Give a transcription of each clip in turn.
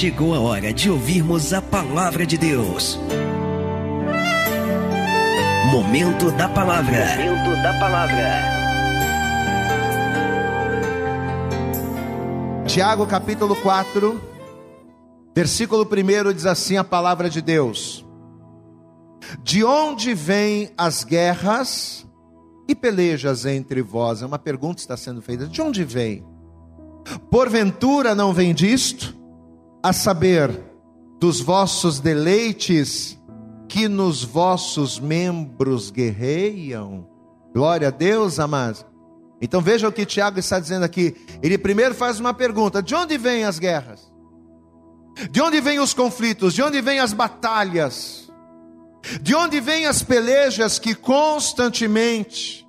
chegou a hora de ouvirmos a palavra de Deus. Momento da palavra. Momento da palavra. Tiago capítulo 4, versículo 1 diz assim a palavra de Deus: De onde vêm as guerras e pelejas entre vós? É uma pergunta que está sendo feita. De onde vem? Porventura não vem disto? A saber, dos vossos deleites que nos vossos membros guerreiam. Glória a Deus, amados. Então veja o que Tiago está dizendo aqui. Ele primeiro faz uma pergunta: de onde vêm as guerras? De onde vêm os conflitos? De onde vêm as batalhas? De onde vêm as pelejas que constantemente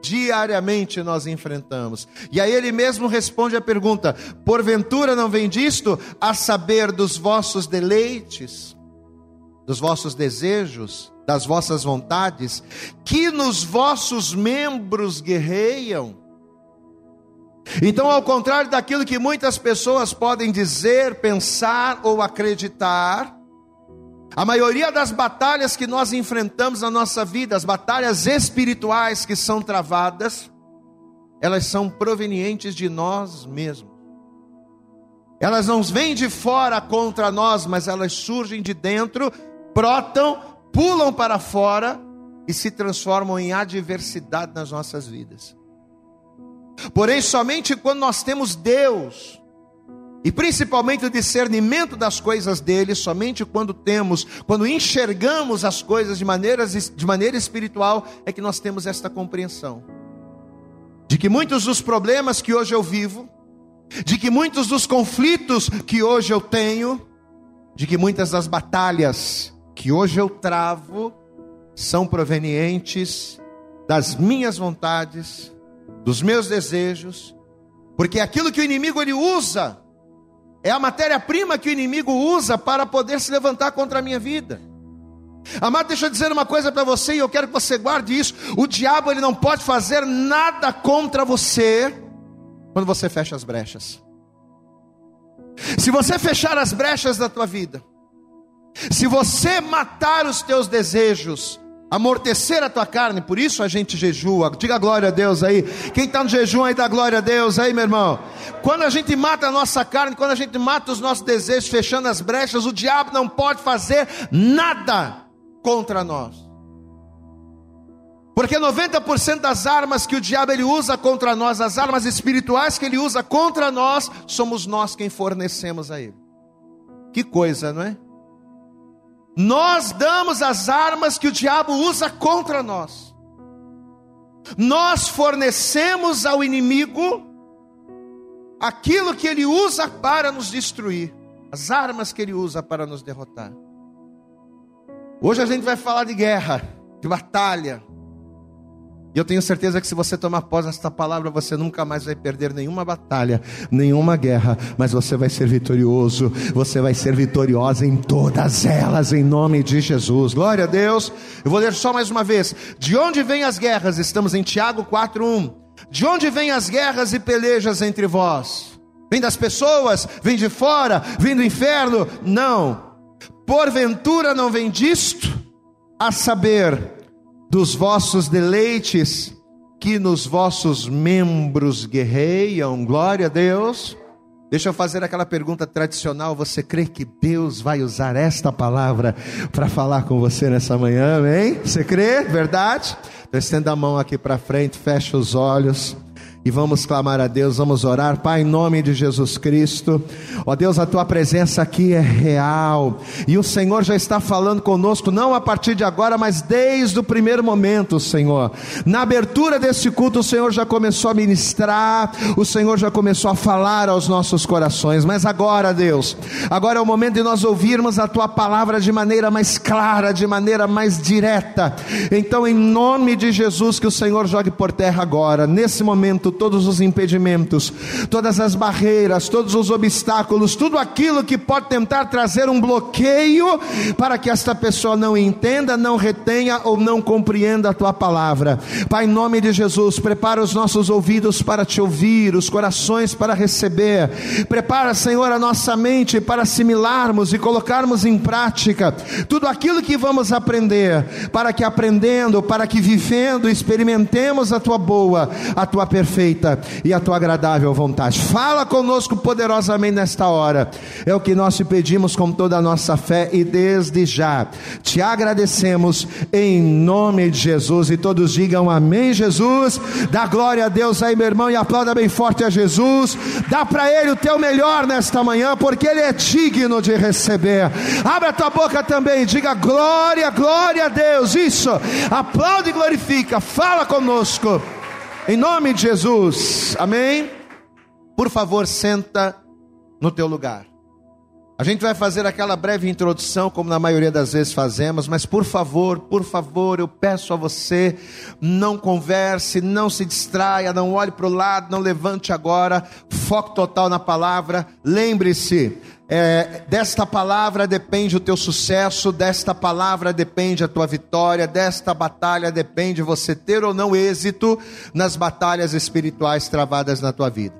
diariamente nós enfrentamos. E aí ele mesmo responde a pergunta: porventura não vem disto a saber dos vossos deleites, dos vossos desejos, das vossas vontades, que nos vossos membros guerreiam? Então, ao contrário daquilo que muitas pessoas podem dizer, pensar ou acreditar, a maioria das batalhas que nós enfrentamos na nossa vida, as batalhas espirituais que são travadas, elas são provenientes de nós mesmos. Elas não vêm de fora contra nós, mas elas surgem de dentro, brotam, pulam para fora e se transformam em adversidade nas nossas vidas. Porém, somente quando nós temos Deus, e principalmente o discernimento das coisas dele, somente quando temos, quando enxergamos as coisas de, maneiras, de maneira espiritual, é que nós temos esta compreensão. De que muitos dos problemas que hoje eu vivo, de que muitos dos conflitos que hoje eu tenho, de que muitas das batalhas que hoje eu travo, são provenientes das minhas vontades, dos meus desejos, porque aquilo que o inimigo ele usa é a matéria-prima que o inimigo usa para poder se levantar contra a minha vida. Amado, deixa eu dizer uma coisa para você e eu quero que você guarde isso. O diabo ele não pode fazer nada contra você quando você fecha as brechas. Se você fechar as brechas da tua vida, se você matar os teus desejos, amortecer a tua carne, por isso a gente jejua. Diga glória a Deus aí. Quem está no jejum aí, dá glória a Deus aí, meu irmão. Quando a gente mata a nossa carne, quando a gente mata os nossos desejos, fechando as brechas, o diabo não pode fazer nada contra nós. Porque 90% das armas que o diabo ele usa contra nós, as armas espirituais que ele usa contra nós, somos nós quem fornecemos a ele. Que coisa, não é? Nós damos as armas que o diabo usa contra nós. Nós fornecemos ao inimigo aquilo que ele usa para nos destruir, as armas que ele usa para nos derrotar. Hoje a gente vai falar de guerra, de batalha, e eu tenho certeza que se você tomar pós esta palavra, você nunca mais vai perder nenhuma batalha, nenhuma guerra, mas você vai ser vitorioso, você vai ser vitoriosa em todas elas, em nome de Jesus. Glória a Deus. Eu vou ler só mais uma vez. De onde vêm as guerras? Estamos em Tiago 4:1. De onde vêm as guerras e pelejas entre vós? Vem das pessoas? Vem de fora? Vem do inferno? Não. Porventura não vem disto? A saber, dos vossos deleites que nos vossos membros guerreiam. Glória a Deus. Deixa eu fazer aquela pergunta tradicional: você crê que Deus vai usar esta palavra para falar com você nessa manhã, amém? Você crê? Verdade? Então estenda a mão aqui para frente, fecha os olhos e vamos clamar a Deus, vamos orar, Pai, em nome de Jesus Cristo. Ó Deus, a tua presença aqui é real e o Senhor já está falando conosco, não a partir de agora, mas desde o primeiro momento, Senhor. Na abertura desse culto, o Senhor já começou a ministrar, o Senhor já começou a falar aos nossos corações, mas agora, Deus, agora é o momento de nós ouvirmos a tua palavra de maneira mais clara, de maneira mais direta. Então, em nome de Jesus, que o Senhor jogue por terra agora, nesse momento Todos os impedimentos, todas as barreiras, todos os obstáculos, tudo aquilo que pode tentar trazer um bloqueio para que esta pessoa não entenda, não retenha ou não compreenda a tua palavra. Pai, em nome de Jesus, prepara os nossos ouvidos para te ouvir, os corações para receber. Prepara, Senhor, a nossa mente para assimilarmos e colocarmos em prática tudo aquilo que vamos aprender, para que aprendendo, para que vivendo, experimentemos a tua boa, a tua perfeita e a tua agradável vontade. Fala conosco poderosamente nesta hora. É o que nós te pedimos com toda a nossa fé e desde já te agradecemos em nome de Jesus e todos digam amém, Jesus. Dá glória a Deus aí, meu irmão, e aplauda bem forte a Jesus. Dá para ele o teu melhor nesta manhã, porque ele é digno de receber. Abre a tua boca também, diga glória, glória a Deus. Isso. Aplaude e glorifica. Fala conosco. Em nome de Jesus. Amém. Por favor, senta no teu lugar. A gente vai fazer aquela breve introdução, como na maioria das vezes fazemos, mas por favor, por favor, eu peço a você, não converse, não se distraia, não olhe para o lado, não levante agora, foco total na palavra. Lembre-se, é, desta palavra depende o teu sucesso, desta palavra depende a tua vitória, desta batalha depende você ter ou não êxito nas batalhas espirituais travadas na tua vida.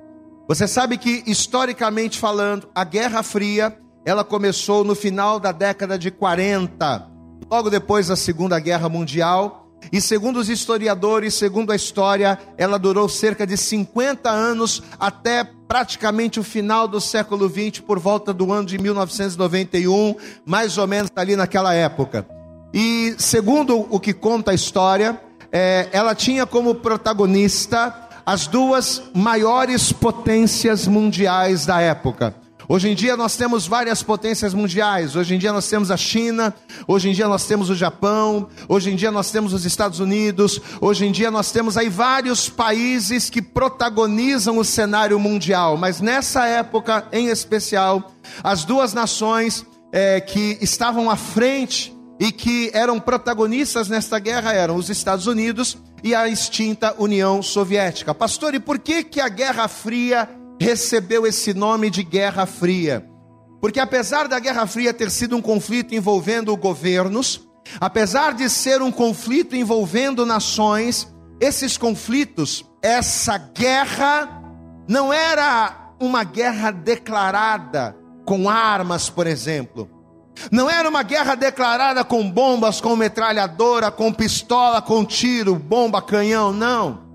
Você sabe que, historicamente falando, a Guerra Fria ela começou no final da década de 40, logo depois da Segunda Guerra Mundial. E segundo os historiadores, segundo a história, ela durou cerca de 50 anos até praticamente o final do século 20, por volta do ano de 1991, mais ou menos ali naquela época. E segundo o que conta a história, é, ela tinha como protagonista as duas maiores potências mundiais da época. Hoje em dia nós temos várias potências mundiais. Hoje em dia nós temos a China, hoje em dia nós temos o Japão, hoje em dia nós temos os Estados Unidos, hoje em dia nós temos aí vários países que protagonizam o cenário mundial. Mas nessa época em especial, as duas nações é, que estavam à frente e que eram protagonistas nesta guerra eram os Estados Unidos e a extinta União Soviética. Pastor, e por que que a Guerra Fria recebeu esse nome de Guerra Fria. Porque apesar da Guerra Fria ter sido um conflito envolvendo governos, apesar de ser um conflito envolvendo nações, esses conflitos, essa guerra, não era uma guerra declarada com armas, por exemplo. Não era uma guerra declarada com bombas, com metralhadora, com pistola, com tiro, bomba, canhão, não.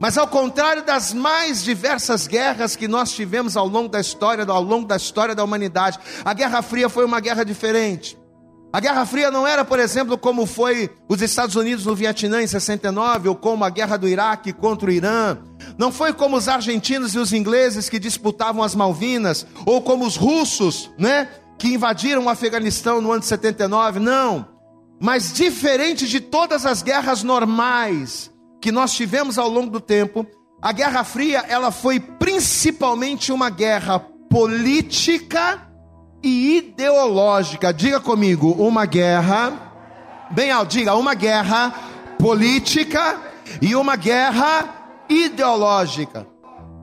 Mas ao contrário das mais diversas guerras que nós tivemos ao longo da história, ao longo da história da humanidade, a Guerra Fria foi uma guerra diferente. A Guerra Fria não era, por exemplo, como foi os Estados Unidos no Vietnã em 69, ou como a guerra do Iraque contra o Irã. Não foi como os argentinos e os ingleses que disputavam as Malvinas, ou como os russos, né, que invadiram o Afeganistão no ano de 79. Não. Mas diferente de todas as guerras normais, que nós tivemos ao longo do tempo, a Guerra Fria, ela foi principalmente uma guerra política e ideológica. Diga comigo, uma guerra, bem alto, diga, uma guerra política e uma guerra ideológica.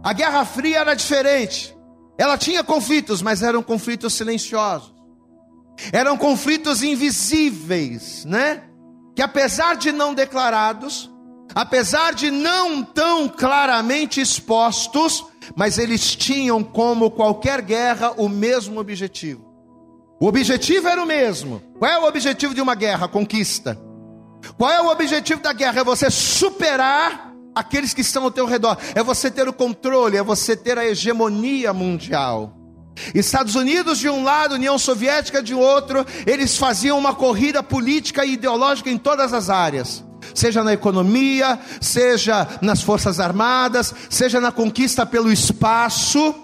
A Guerra Fria era diferente. Ela tinha conflitos, mas eram conflitos silenciosos. Eram conflitos invisíveis, né? Que apesar de não declarados, apesar de não tão claramente expostos, mas eles tinham, como qualquer guerra, o mesmo objetivo. O objetivo era o mesmo. Qual é o objetivo de uma guerra? Conquista. Qual é o objetivo da guerra? É você superar aqueles que estão ao teu redor. É você ter o controle, é você ter a hegemonia mundial. Estados Unidos de um lado, União Soviética de outro, eles faziam uma corrida política e ideológica em todas as áreas seja na economia, seja nas forças armadas, seja na conquista pelo espaço.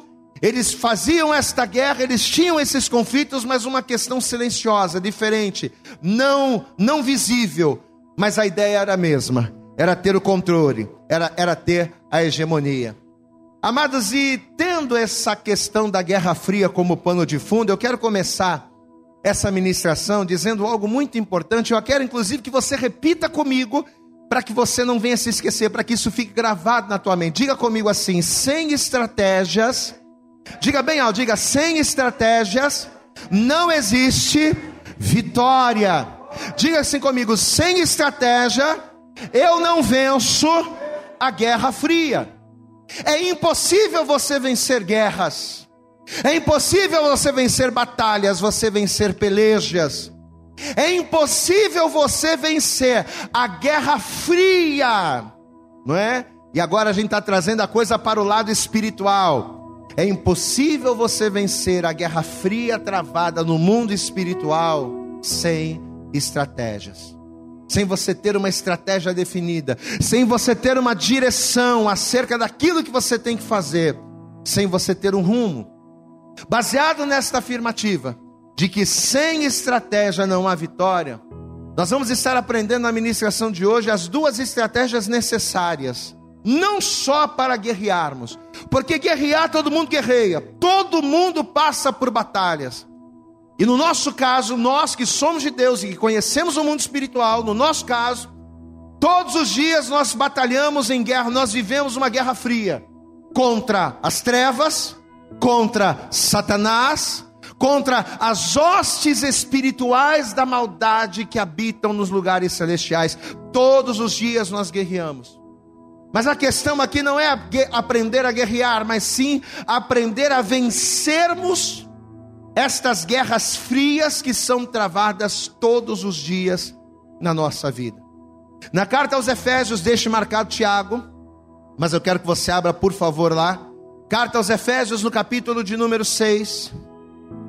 Eles faziam esta guerra, eles tinham esses conflitos, mas uma questão silenciosa, diferente, não, não visível, mas a ideia era a mesma: era ter o controle, era, era ter a hegemonia. Amados, e tendo essa questão da Guerra Fria como pano de fundo, eu quero começar essa ministração dizendo algo muito importante. Eu quero inclusive que você repita comigo para que você não venha se esquecer, para que isso fique gravado na tua mente. Diga comigo assim: sem estratégias, diga bem alto, diga sem estratégias, não existe vitória. Diga assim comigo: sem estratégia, eu não venço a guerra fria. É impossível você vencer guerras. É impossível você vencer batalhas, você vencer pelejas. É impossível você vencer a guerra fria, não é? E agora a gente está trazendo a coisa para o lado espiritual. É impossível você vencer a guerra fria travada no mundo espiritual sem estratégias. Sem você ter uma estratégia definida, sem você ter uma direção acerca daquilo que você tem que fazer, sem você ter um rumo. Baseado nesta afirmativa, de que sem estratégia não há vitória, nós vamos estar aprendendo na ministração de hoje as duas estratégias necessárias, não só para guerrearmos, porque guerrear todo mundo guerreia, todo mundo passa por batalhas. E no nosso caso, nós que somos de Deus e que conhecemos o mundo espiritual, no nosso caso, todos os dias nós batalhamos em guerra, nós vivemos uma guerra fria contra as trevas, contra Satanás, contra as hostes espirituais da maldade que habitam nos lugares celestiais. Todos os dias nós guerreamos. Mas a questão aqui não é aprender a guerrear, mas sim aprender a vencermos estas guerras frias que são travadas todos os dias na nossa vida. Na carta aos Efésios, deixe marcado Tiago, mas eu quero que você abra, por favor, lá. Carta aos Efésios, no capítulo de número 6.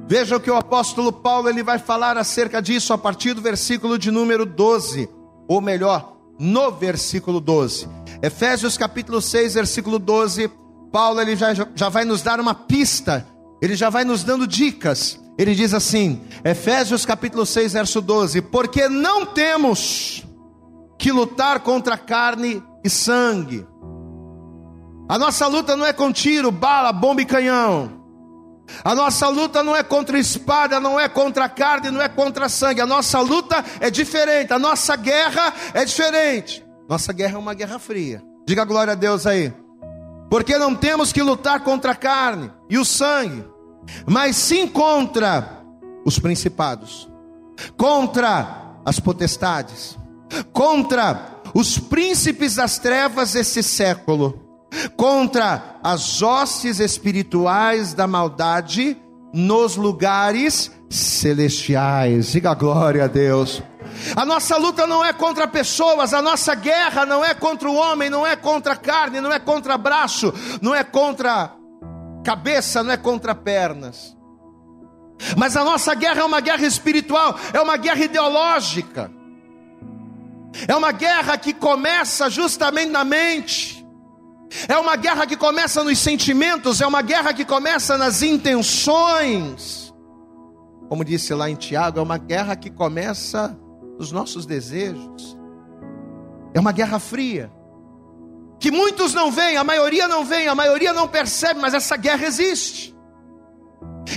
Veja o que o apóstolo Paulo ele vai falar acerca disso a partir do versículo de número 12, ou melhor, no versículo 12. Efésios capítulo 6, versículo 12, Paulo ele já, já vai nos dar uma pista, ele já vai nos dando dicas. Ele diz assim, Efésios capítulo 6, verso 12: Porque não temos que lutar contra carne e sangue. A nossa luta não é com tiro, bala, bomba e canhão. A nossa luta não é contra espada, não é contra carne, não é contra sangue. A nossa luta é diferente, a nossa guerra é diferente. Nossa guerra é uma guerra fria. Diga glória a Deus aí. Porque não temos que lutar contra a carne e o sangue, mas sim contra os principados, contra as potestades, contra os príncipes das trevas desse século contra as hostes espirituais da maldade nos lugares celestiais. Diga glória a Deus. A nossa luta não é contra pessoas, a nossa guerra não é contra o homem, não é contra carne, não é contra braço, não é contra cabeça, não é contra pernas. Mas a nossa guerra é uma guerra espiritual, é uma guerra ideológica. É uma guerra que começa justamente na mente. É uma guerra que começa nos sentimentos, é uma guerra que começa nas intenções. Como disse lá em Tiago, é uma guerra que começa nos nossos desejos. É uma guerra fria. Que muitos não veem, a maioria não vem, a maioria não percebe, mas essa guerra existe.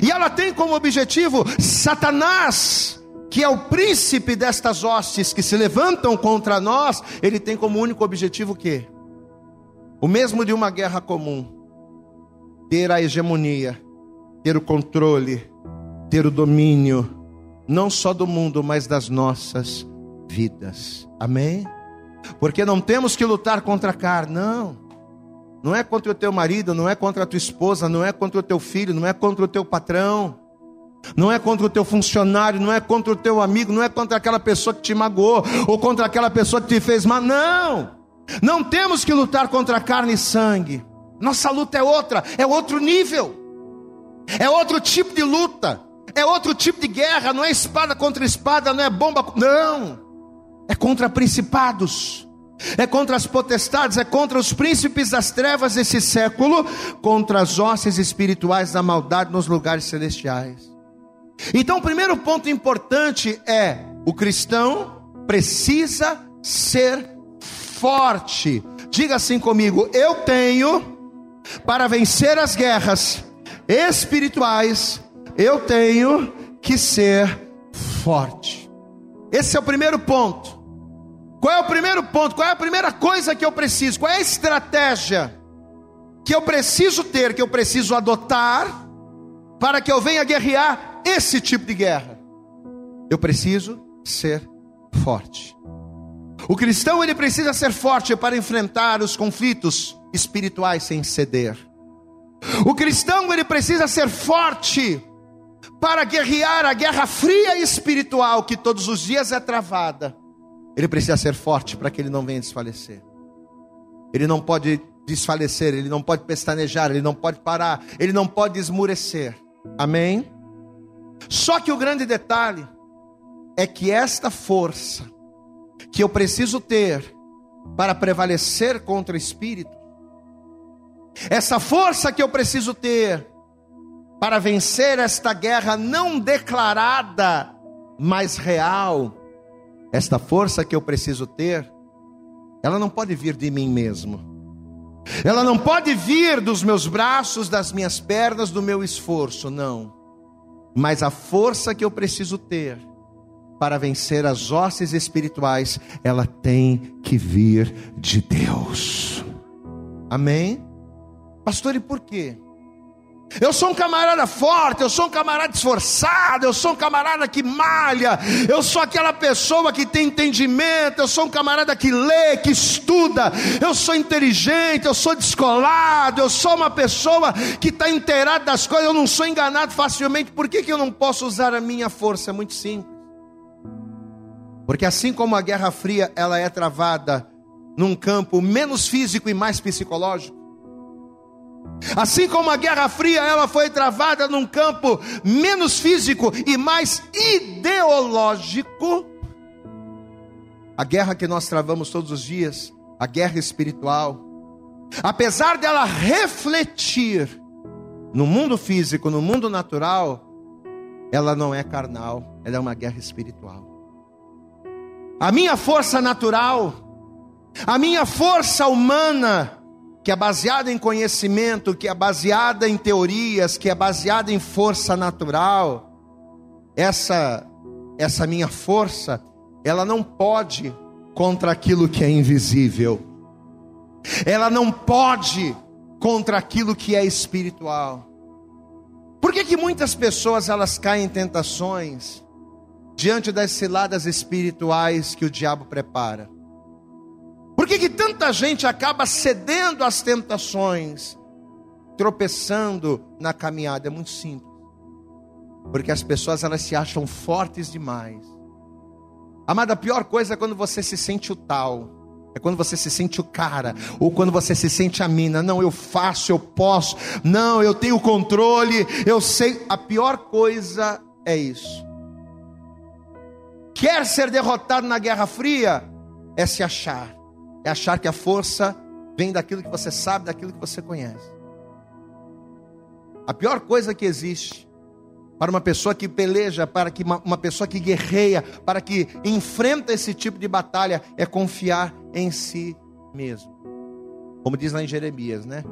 E ela tem como objetivo Satanás, que é o príncipe destas hostes que se levantam contra nós, ele tem como único objetivo o quê? O mesmo de uma guerra comum. Ter a hegemonia, ter o controle, ter o domínio, não só do mundo, mas das nossas vidas. Amém? Porque não temos que lutar contra a carne, não. Não é contra o teu marido, não é contra a tua esposa, não é contra o teu filho, não é contra o teu patrão, não é contra o teu funcionário, não é contra o teu amigo, não é contra aquela pessoa que te magoou ou contra aquela pessoa que te fez mal, não. Não temos que lutar contra carne e sangue. Nossa luta é outra, é outro nível. É outro tipo de luta. É outro tipo de guerra, não é espada contra espada, não é bomba, não. É contra principados. É contra as potestades, é contra os príncipes das trevas desse século, contra as hostes espirituais da maldade nos lugares celestiais. Então, o primeiro ponto importante é: o cristão precisa ser forte. Diga assim comigo: eu tenho para vencer as guerras espirituais, eu tenho que ser forte. Esse é o primeiro ponto. Qual é o primeiro ponto? Qual é a primeira coisa que eu preciso? Qual é a estratégia que eu preciso ter, que eu preciso adotar para que eu venha guerrear esse tipo de guerra? Eu preciso ser forte. O cristão ele precisa ser forte para enfrentar os conflitos espirituais sem ceder. O cristão ele precisa ser forte para guerrear a guerra fria e espiritual que todos os dias é travada. Ele precisa ser forte para que ele não venha desfalecer. Ele não pode desfalecer, ele não pode pestanejar, ele não pode parar, ele não pode esmurecer. Amém? Só que o grande detalhe é que esta força que eu preciso ter para prevalecer contra o espírito, essa força que eu preciso ter para vencer esta guerra não declarada, mas real, esta força que eu preciso ter, ela não pode vir de mim mesmo. Ela não pode vir dos meus braços, das minhas pernas, do meu esforço, não. Mas a força que eu preciso ter para vencer as hostes espirituais, ela tem que vir de Deus. Amém? Pastor, e por quê? Eu sou um camarada forte, eu sou um camarada esforçado, eu sou um camarada que malha, eu sou aquela pessoa que tem entendimento, eu sou um camarada que lê, que estuda, eu sou inteligente, eu sou descolado, eu sou uma pessoa que está inteirada das coisas, eu não sou enganado facilmente, por que, que eu não posso usar a minha força? É muito simples. Porque assim como a Guerra Fria ela é travada num campo menos físico e mais psicológico, assim como a Guerra Fria ela foi travada num campo menos físico e mais ideológico, a guerra que nós travamos todos os dias, a guerra espiritual, apesar dela refletir no mundo físico, no mundo natural, ela não é carnal, ela é uma guerra espiritual. A minha força natural, a minha força humana, que é baseada em conhecimento, que é baseada em teorias, que é baseada em força natural, essa essa minha força, ela não pode contra aquilo que é invisível. Ela não pode contra aquilo que é espiritual. Por que, que muitas pessoas elas caem em tentações diante das ciladas espirituais que o diabo prepara? Por que, que tanta gente acaba cedendo às tentações, tropeçando na caminhada? É muito simples. Porque as pessoas elas se acham fortes demais. Amada, a pior coisa é quando você se sente o tal. É quando você se sente o cara, ou quando você se sente a mina. Não, eu faço, eu posso. Não, eu tenho controle, eu sei. A pior coisa é isso. Quer ser derrotado na Guerra Fria? É se achar. É achar que a força vem daquilo que você sabe, daquilo que você conhece. A pior coisa que existe para uma pessoa que peleja, para que uma, uma pessoa que guerreia, para que enfrenta esse tipo de batalha, é confiar em si mesmo. Como diz lá em Jeremias, né?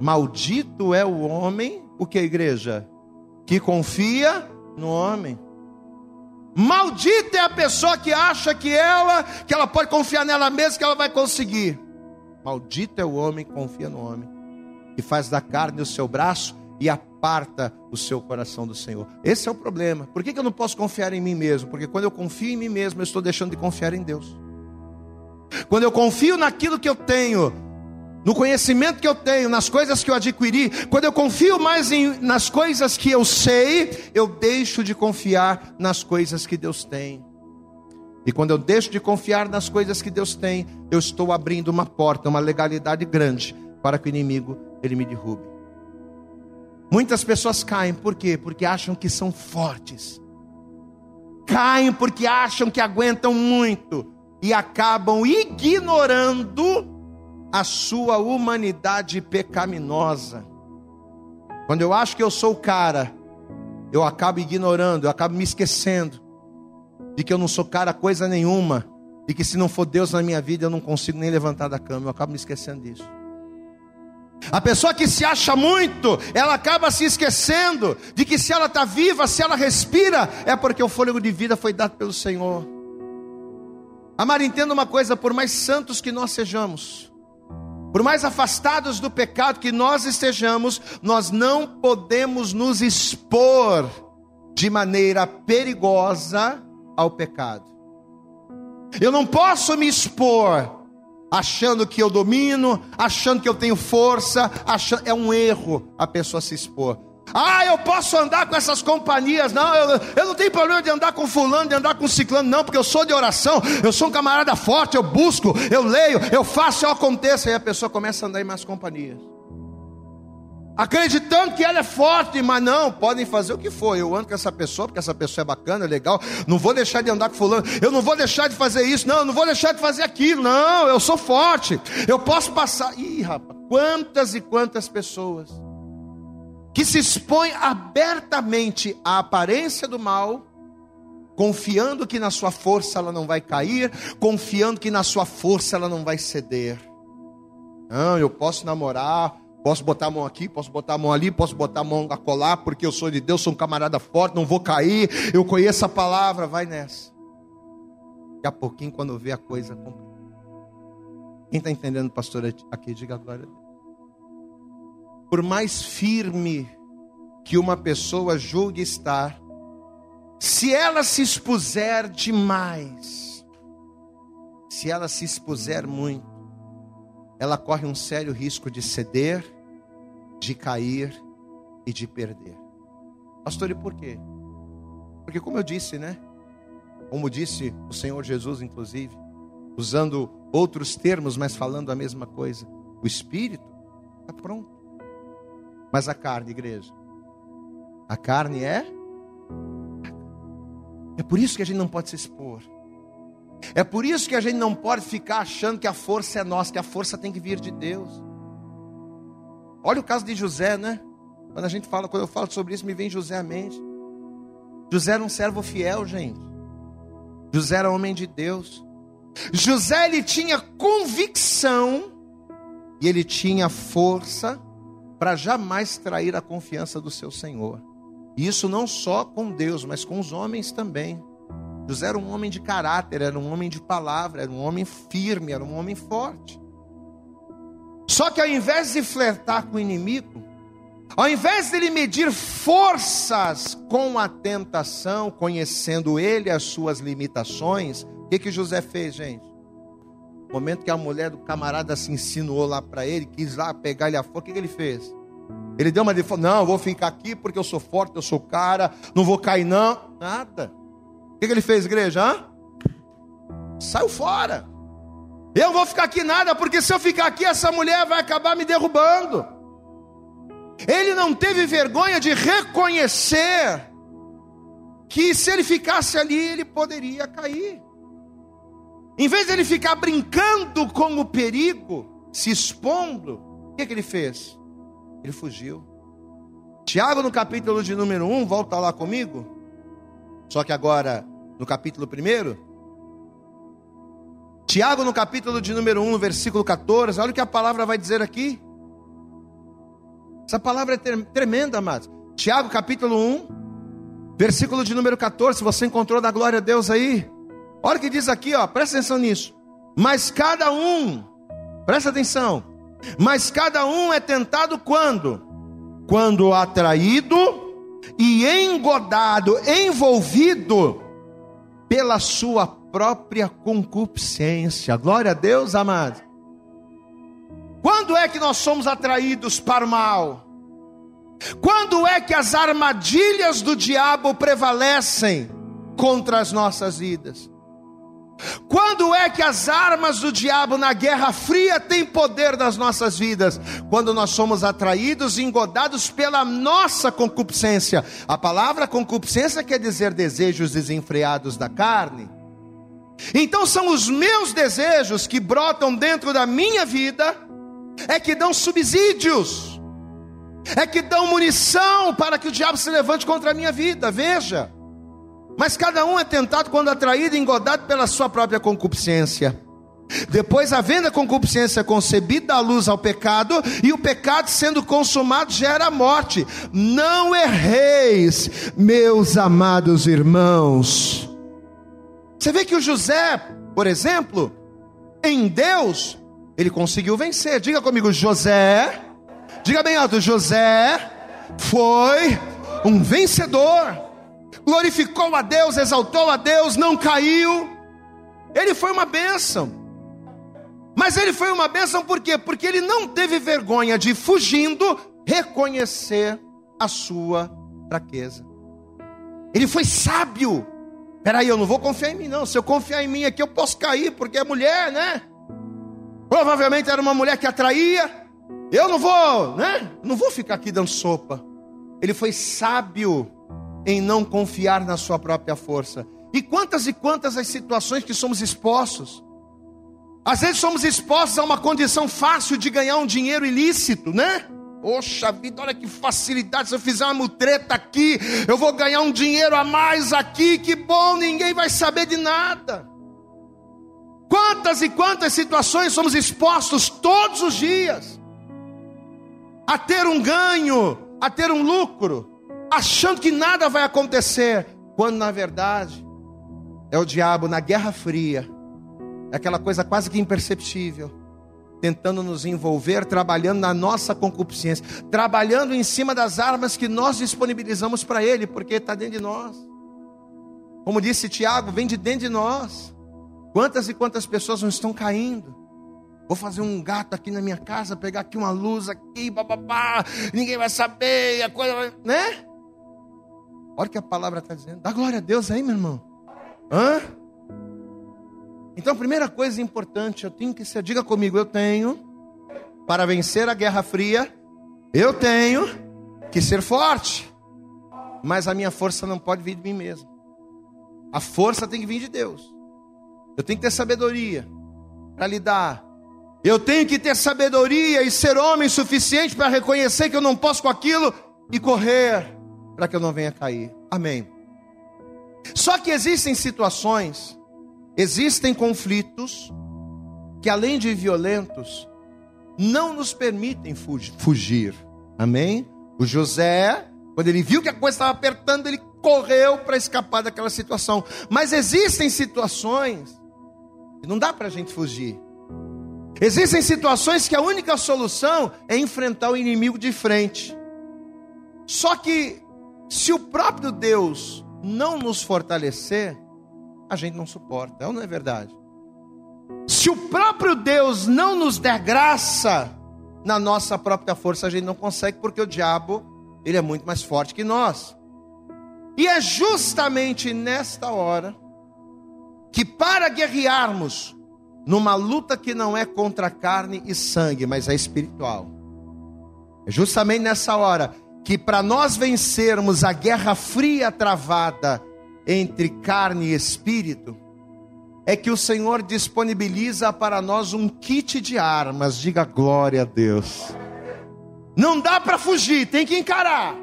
Maldito é o homem, o que a igreja? Que confia no homem. Maldita é a pessoa que acha que ela, que ela pode confiar nela mesma, que ela vai conseguir. Maldito é o homem que confia no homem, que faz da carne o seu braço e aparta o seu coração do Senhor. Esse é o problema. Por que, eu não posso confiar em mim mesmo? Porque quando eu confio em mim mesmo, eu estou deixando de confiar em Deus. Quando eu confio naquilo que eu tenho, no conhecimento que eu tenho, nas coisas que eu adquiri, quando eu confio mais em, nas coisas que eu sei, eu deixo de confiar nas coisas que Deus tem. E quando eu deixo de confiar nas coisas que Deus tem, eu estou abrindo uma porta, uma legalidade grande para que o inimigo ele me derrube. Muitas pessoas caem, por quê? Porque acham que são fortes. Caem porque acham que aguentam muito e acabam ignorando a sua humanidade pecaminosa. Quando eu acho que eu sou o cara, eu acabo ignorando, eu acabo me esquecendo de que eu não sou cara coisa nenhuma, e que se não for Deus na minha vida eu não consigo nem levantar da cama, eu acabo me esquecendo disso. A pessoa que se acha muito, ela acaba se esquecendo de que se ela está viva, se ela respira, é porque o fôlego de vida foi dado pelo Senhor. Amar, entenda uma coisa: por mais santos que nós sejamos, por mais afastados do pecado que nós estejamos, nós não podemos nos expor de maneira perigosa ao pecado. Eu não posso me expor achando que eu domino, achando que eu tenho força, achando... é um erro a pessoa se expor. Ah, eu posso andar com essas companhias. Não, eu, eu não tenho problema de andar com fulano, de andar com ciclano, não, porque eu sou de oração, eu sou um camarada forte, eu busco, eu leio, eu faço, eu aconteço. Aí a pessoa começa a andar em mais companhias. Acreditando que ela é forte, mas não, podem fazer o que for. Eu ando com essa pessoa, porque essa pessoa é bacana, é legal. Não vou deixar de andar com fulano. Eu não vou deixar de fazer isso. Não, eu não vou deixar de fazer aquilo. Não, eu sou forte. Eu posso passar. Ih, rapaz, quantas e quantas pessoas que se expõem abertamente à aparência do mal, confiando que na sua força ela não vai cair, confiando que na sua força ela não vai ceder. Não, eu posso namorar, posso botar a mão aqui, posso botar a mão ali, posso botar a mão a colar, porque eu sou de Deus, sou um camarada forte, não vou cair, eu conheço a palavra, vai nessa. Daqui a pouquinho, quando vê a coisa Quem está entendendo, pastor, aqui, diga glória a Deus por mais firme que uma pessoa julgue estar, se ela se expuser demais, se ela se expuser muito, ela corre um sério risco de ceder, de cair e de perder. Pastor, e por quê? Porque, como eu disse, né? Como disse o Senhor Jesus, inclusive, usando outros termos, mas falando a mesma coisa, o espírito está pronto. Mas a carne, igreja, a carne é. É por isso que a gente não pode se expor. É por isso que a gente não pode ficar achando que a força é nossa, que a força tem que vir de Deus. Olha o caso de José, né? Quando a gente fala, quando eu falo sobre isso, me vem José à mente. José era um servo fiel, gente. José era homem de Deus. José ele tinha convicção e ele tinha força para jamais trair a confiança do seu Senhor. E isso não só com Deus, mas com os homens também. José era um homem de caráter, era um homem de palavra, era um homem firme, era um homem forte. Só que ao invés de flertar com o inimigo, ao invés de ele medir forças com a tentação, conhecendo ele as suas limitações, o que, que José fez, gente? Momento que a mulher do camarada se insinuou lá para ele, quis lá pegar ele a o que, que ele fez? Ele deu uma de não, eu vou ficar aqui porque eu sou forte, eu sou cara, não vou cair não. Nada. O que, que ele fez, igreja? Hã? Saiu fora. Eu não vou ficar aqui nada, porque se eu ficar aqui, essa mulher vai acabar me derrubando. Ele não teve vergonha de reconhecer que se ele ficasse ali, ele poderia cair. Em vez de ele ficar brincando com o perigo, se expondo, o que, que ele fez? Ele fugiu. Tiago, no capítulo de número 1, volta lá comigo. Só que agora, no capítulo 1. Tiago, no capítulo de número 1, versículo 14, olha o que a palavra vai dizer aqui. Essa palavra é tremenda, amados. Tiago, capítulo 1, versículo de número 14. Se você encontrou da glória a Deus aí, Olha o que diz aqui, ó, presta atenção nisso. Mas cada um, presta atenção, mas cada um é tentado quando? Quando atraído e engodado, envolvido pela sua própria concupiscência. Glória a Deus, amado. Quando é que nós somos atraídos para o mal? Quando é que as armadilhas do diabo prevalecem contra as nossas vidas? Quando é que as armas do diabo na guerra fria têm poder nas nossas vidas? Quando nós somos atraídos e engodados pela nossa concupiscência. A palavra concupiscência quer dizer desejos desenfreados da carne. Então são os meus desejos que brotam dentro da minha vida, é que dão subsídios, é que dão munição para que o diabo se levante contra a minha vida. Veja. Mas cada um é tentado quando atraído e engodado pela sua própria concupiscência. Depois, havendo a concupiscência concebida à luz ao pecado, e o pecado sendo consumado gera a morte. Não erreis, meus amados irmãos. Você vê que o José, por exemplo, em Deus, ele conseguiu vencer. Diga comigo, José. Diga bem alto, José foi um vencedor. Glorificou a Deus, exaltou a Deus, não caiu. Ele foi uma bênção. Mas ele foi uma bênção por quê? Porque ele não teve vergonha de, fugindo, reconhecer a sua fraqueza. Ele foi sábio. Peraí, eu não vou confiar em mim, não. Se eu confiar em mim aqui, eu posso cair, porque é mulher, né? Provavelmente era uma mulher que atraía. Eu não vou, né? Não vou ficar aqui dando sopa. Ele foi sábio em não confiar na sua própria força. E quantas e quantas as situações que somos expostos. Às vezes somos expostos a uma condição fácil de ganhar um dinheiro ilícito, né? Poxa vida, olha que facilidade. Se eu fizer uma mutreta aqui, eu vou ganhar um dinheiro a mais aqui. Que bom, ninguém vai saber de nada. Quantas e quantas situações somos expostos todos os dias a ter um ganho, a ter um lucro, achando que nada vai acontecer, quando na verdade é o diabo na guerra fria, é aquela coisa quase que imperceptível tentando nos envolver, trabalhando na nossa concupiscência, trabalhando em cima das armas que nós disponibilizamos para Ele, porque está dentro de nós. Como disse Tiago, vem de dentro de nós. Quantas e quantas pessoas não estão caindo? Vou fazer um gato aqui na minha casa, pegar aqui uma luz aqui, bababá, ninguém vai saber, a coisa né? Olha o que a palavra está dizendo. Dá glória a Deus aí, meu irmão. Hã? Então, a primeira coisa importante, eu tenho que ser, diga comigo, eu tenho, para vencer a Guerra Fria, eu tenho que ser forte. Mas a minha força não pode vir de mim mesmo. A força tem que vir de Deus. Eu tenho que ter sabedoria para lidar. Eu tenho que ter sabedoria e ser homem suficiente para reconhecer que eu não posso com aquilo e correr para que eu não venha cair. Amém. Só que existem situações Existem conflitos que, além de violentos, não nos permitem fugir. Amém? O José, quando ele viu que a coisa estava apertando, ele correu para escapar daquela situação. Mas existem situações que não dá para a gente fugir. Existem situações que a única solução é enfrentar o inimigo de frente. Só que, se o próprio Deus não nos fortalecer, a gente não suporta, não é verdade? Se o próprio Deus não nos der graça na nossa própria força, a gente não consegue, porque o diabo, ele é muito mais forte que nós. E é justamente nesta hora que, para guerrearmos numa luta que não é contra carne e sangue, mas é espiritual, é justamente nessa hora que, para nós vencermos a guerra fria travada entre carne e espírito, é que o Senhor disponibiliza para nós um kit de armas. Diga glória a Deus. Não dá para fugir, tem que encarar.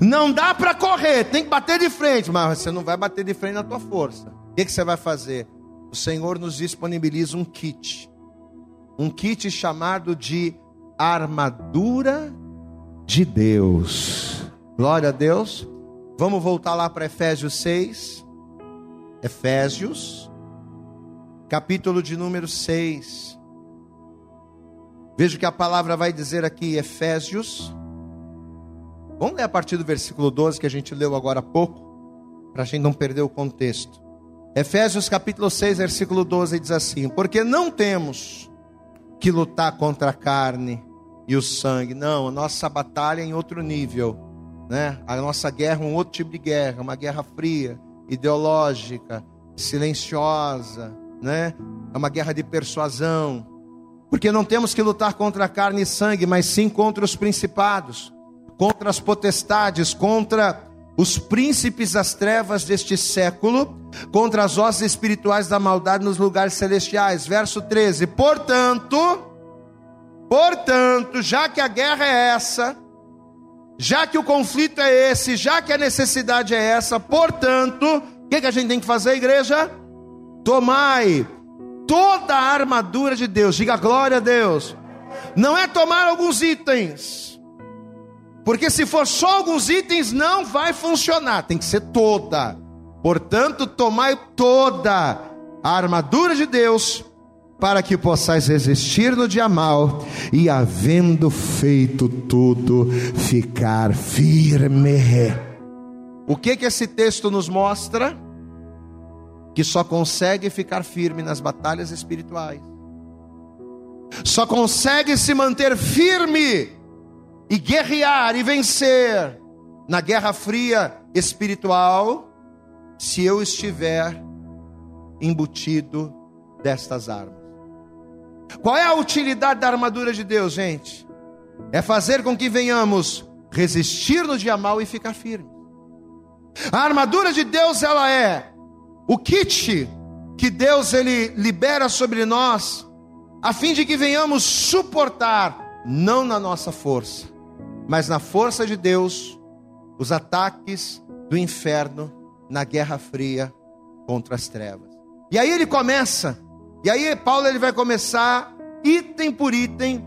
Não dá para correr, tem que bater de frente, mas você não vai bater de frente na tua força. O que, que você vai fazer? O Senhor nos disponibiliza um kit, um kit chamado de armadura de Deus. Glória a Deus. Vamos voltar lá para Efésios 6. Efésios, capítulo de número 6. Veja o que a palavra vai dizer aqui, Efésios. Vamos ler a partir do versículo 12 que a gente leu agora há pouco, para a gente não perder o contexto. Efésios capítulo 6, versículo 12 diz assim: Porque não temos que lutar contra a carne e o sangue, não, a nossa batalha é em outro nível né? A nossa guerra é um outro tipo de guerra, uma guerra fria, ideológica, silenciosa, né? É uma guerra de persuasão. Porque não temos que lutar contra a carne e sangue, mas sim contra os principados, contra as potestades, contra os príncipes das trevas deste século, contra as hostes espirituais da maldade nos lugares celestiais. Verso 13. Portanto, portanto, já que a guerra é essa, já que o conflito é esse, já que a necessidade é essa, portanto, o que, que a gente tem que fazer, igreja? Tomai toda a armadura de Deus, diga glória a Deus. Não é tomar alguns itens, porque se for só alguns itens, não vai funcionar, tem que ser toda. Portanto, tomai toda a armadura de Deus, para que possais resistir no dia mal e, havendo feito tudo, ficar firme. O que que esse texto nos mostra? Que só consegue ficar firme nas batalhas espirituais. Só consegue se manter firme e guerrear e vencer na guerra fria espiritual se eu estiver embutido destas armas. Qual é a utilidade da armadura de Deus, gente? É fazer com que venhamos resistir no dia mal e ficar firme. A armadura de Deus ela é o kit que Deus ele libera sobre nós a fim de que venhamos suportar não na nossa força, mas na força de Deus os ataques do inferno na guerra fria contra as trevas. E aí ele começa, e aí Paulo ele vai começar item por item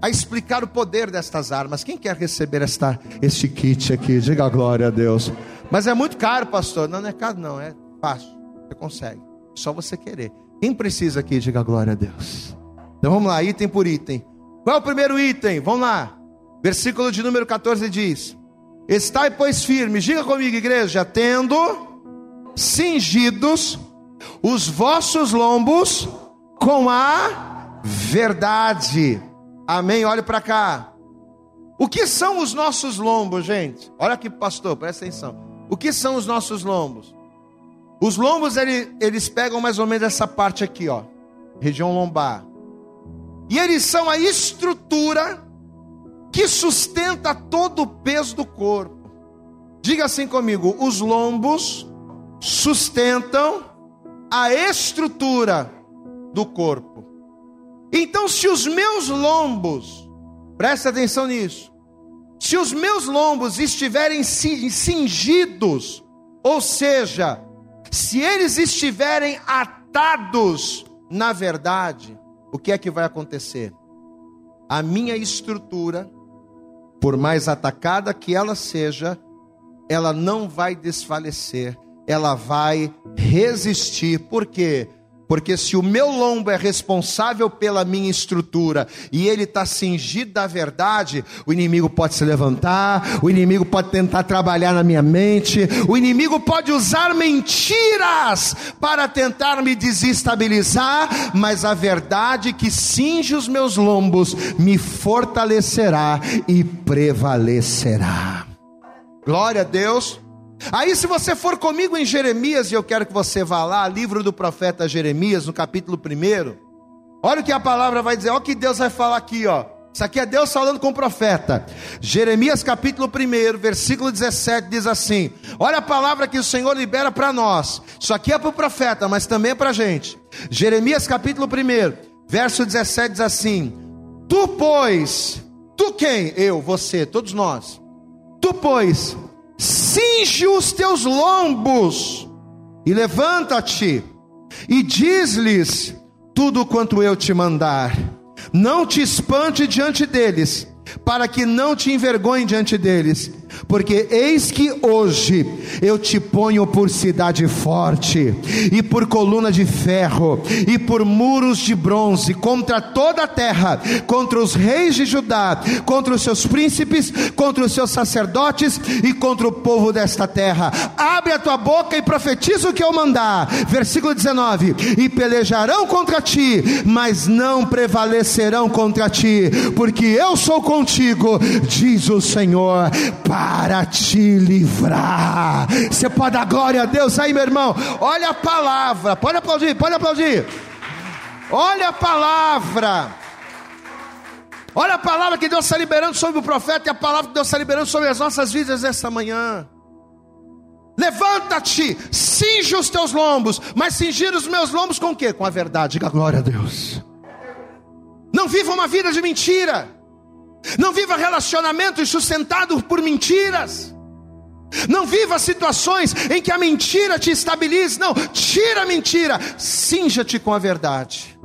a explicar o poder destas armas. Quem quer receber esta este kit aqui? Diga a glória a Deus. Mas é muito caro, pastor. Não, não é caro não, é fácil. Você consegue. Só você querer. Quem precisa aqui, diga a glória a Deus. Então vamos lá, item por item. Qual é o primeiro item? Vamos lá. Versículo de número 14 diz: Estai, pois, firmes, diga comigo, igreja, tendo cingidos os vossos lombos com a verdade. Amém? Olhe para cá. O que são os nossos lombos, gente? Olha aqui, pastor, presta atenção. O que são os nossos lombos? Os lombos eles, eles pegam mais ou menos essa parte aqui, ó, região lombar. E eles são a estrutura que sustenta todo o peso do corpo. Diga assim comigo: os lombos sustentam a estrutura do corpo. Então, se os meus lombos, presta atenção nisso, se os meus lombos estiverem cingidos, ou seja, se eles estiverem atados na verdade, o que é que vai acontecer? A minha estrutura, por mais atacada que ela seja, ela não vai desfalecer, ela vai resistir. Por quê? Porque se o meu lombo é responsável pela minha estrutura e ele está cingido da verdade, o inimigo pode se levantar, o inimigo pode tentar trabalhar na minha mente, o inimigo pode usar mentiras para tentar me desestabilizar, mas a verdade que cinge os meus lombos me fortalecerá e prevalecerá. Glória a Deus. Aí, se você for comigo em Jeremias, e eu quero que você vá lá, livro do profeta Jeremias, no capítulo 1, olha o que a palavra vai dizer, olha o que Deus vai falar aqui, ó. Isso aqui é Deus falando com o profeta. Jeremias capítulo 1, versículo 17 diz assim: Olha a palavra que o Senhor libera para nós. Isso aqui é para o profeta, mas também é para a gente. Jeremias capítulo 1, verso 17 diz assim: Tu, pois, tu quem? Eu, você, todos nós. Tu, pois, cinge os teus lombos e levanta-te e diz-lhes tudo quanto eu te mandar. Não te espante diante deles, para que não te envergonhe diante deles porque eis que hoje eu te ponho por cidade forte, e por coluna de ferro, e por muros de bronze, contra toda a terra, contra os reis de Judá, contra os seus príncipes, contra os seus sacerdotes e contra o povo desta terra. Abre a tua boca e profetiza o que eu mandar. Versículo 19: E pelejarão contra ti, mas não prevalecerão contra ti, porque eu sou contigo, diz o Senhor. Pai para te livrar. Você pode dar glória a Deus aí, meu irmão. Olha a palavra. Pode aplaudir, pode aplaudir. Olha a palavra. Olha a palavra que Deus está liberando sobre o profeta e a palavra que Deus está liberando sobre as nossas vidas esta manhã. Levanta-te, cinge os teus lombos, mas cingir os meus lombos com o quê? Com a verdade. Diga glória a Deus. Não viva uma vida de mentira. Não viva relacionamentos sustentados por mentiras. Não viva situações em que a mentira te estabilize. Não, tira a mentira, cinja-te com a verdade.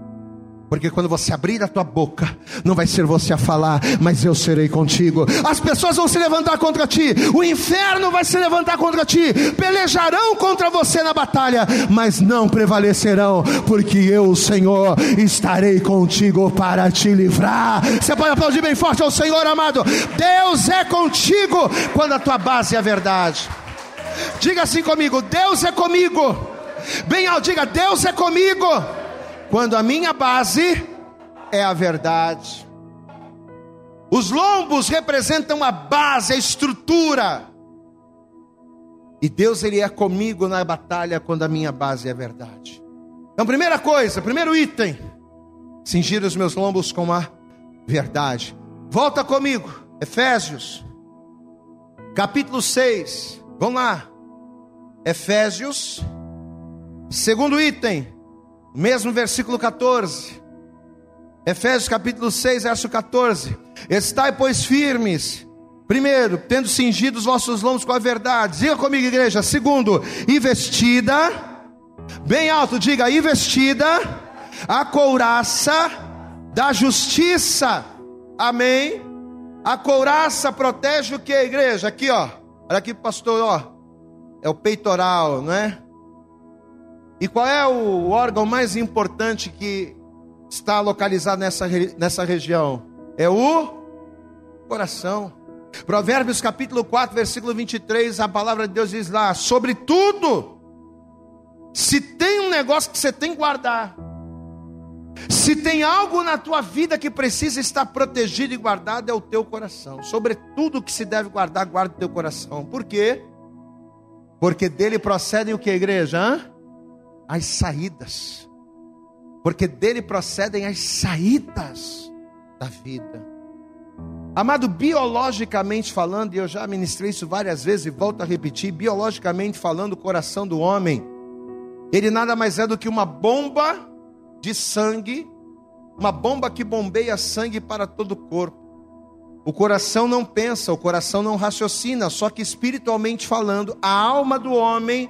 Porque quando você abrir a tua boca, não vai ser você a falar, mas eu serei contigo. As pessoas vão se levantar contra ti, o inferno vai se levantar contra ti, pelejarão contra você na batalha, mas não prevalecerão, porque eu, Senhor, estarei contigo para te livrar. Você pode aplaudir bem forte ao Senhor amado. Deus é contigo quando a tua base é a verdade. Diga assim comigo: Deus é comigo. Bem diga: Deus é comigo quando a minha base é a verdade. Os lombos representam a base, a estrutura. E Deus ele é comigo na batalha quando a minha base é a verdade. Então, primeira coisa, primeiro item, cingir os meus lombos com a verdade. Volta comigo, Efésios, capítulo 6. Vamos lá. Efésios, segundo item, mesmo versículo 14. Efésios capítulo 6, verso 14. Estai, pois, firmes. Primeiro, tendo cingido os vossos lombos com a verdade. Diga comigo, igreja. Segundo, e vestida. Bem alto, diga, e vestida. A couraça da justiça. Amém. A couraça protege o que, igreja? Aqui, ó. Olha aqui, pastor, ó. É o peitoral, não é? E qual é o órgão mais importante que está localizado nessa, nessa região? É o coração. Provérbios capítulo 4, versículo 23, a palavra de Deus diz lá: sobre tudo, se tem um negócio que você tem que guardar, se tem algo na tua vida que precisa estar protegido e guardado, é o teu coração. Sobre tudo que se deve guardar, guarda o teu coração. Por quê? Porque dele procedem o que, igreja? Hã? As saídas, porque dele procedem as saídas da vida. Amado, biologicamente falando, e eu já ministrei isso várias vezes e volto a repetir: biologicamente falando, o coração do homem, ele nada mais é do que uma bomba de sangue, uma bomba que bombeia sangue para todo o corpo. O coração não pensa, o coração não raciocina, só que espiritualmente falando, a alma do homem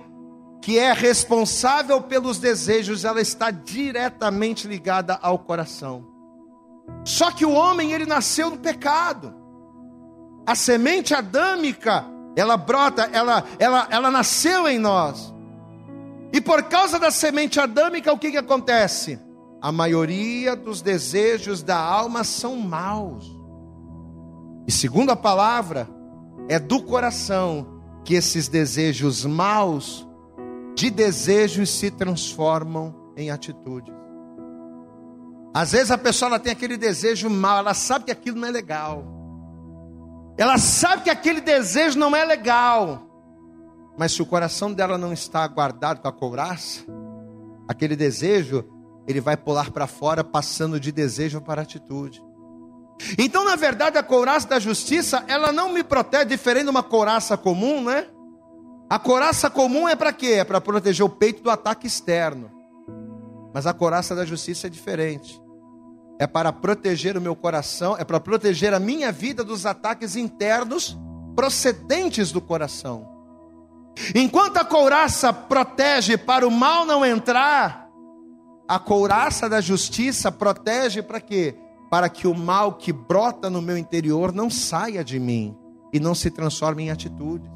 que é responsável pelos desejos, ela está diretamente ligada ao coração. Só que o homem, ele nasceu no pecado. A semente adâmica, ela brota, ela, ela, ela nasceu em nós. E por causa da semente adâmica, o que, que acontece? A maioria dos desejos da alma são maus. E segundo a palavra, é do coração que esses desejos maus de desejos se transformam em atitudes. Às vezes a pessoa ela tem aquele desejo mal, ela sabe que aquilo não é legal. Ela sabe que aquele desejo não é legal. Mas se o coração dela não está guardado com a couraça, aquele desejo, ele vai pular para fora, passando de desejo para atitude. Então, na verdade, a couraça da justiça, ela não me protege, diferente de uma couraça comum, né? A coraça comum é para quê? É para proteger o peito do ataque externo. Mas a coraça da justiça é diferente. É para proteger o meu coração, é para proteger a minha vida dos ataques internos procedentes do coração. Enquanto a couraça protege para o mal não entrar, a couraça da justiça protege para quê? Para que o mal que brota no meu interior não saia de mim e não se transforme em atitude.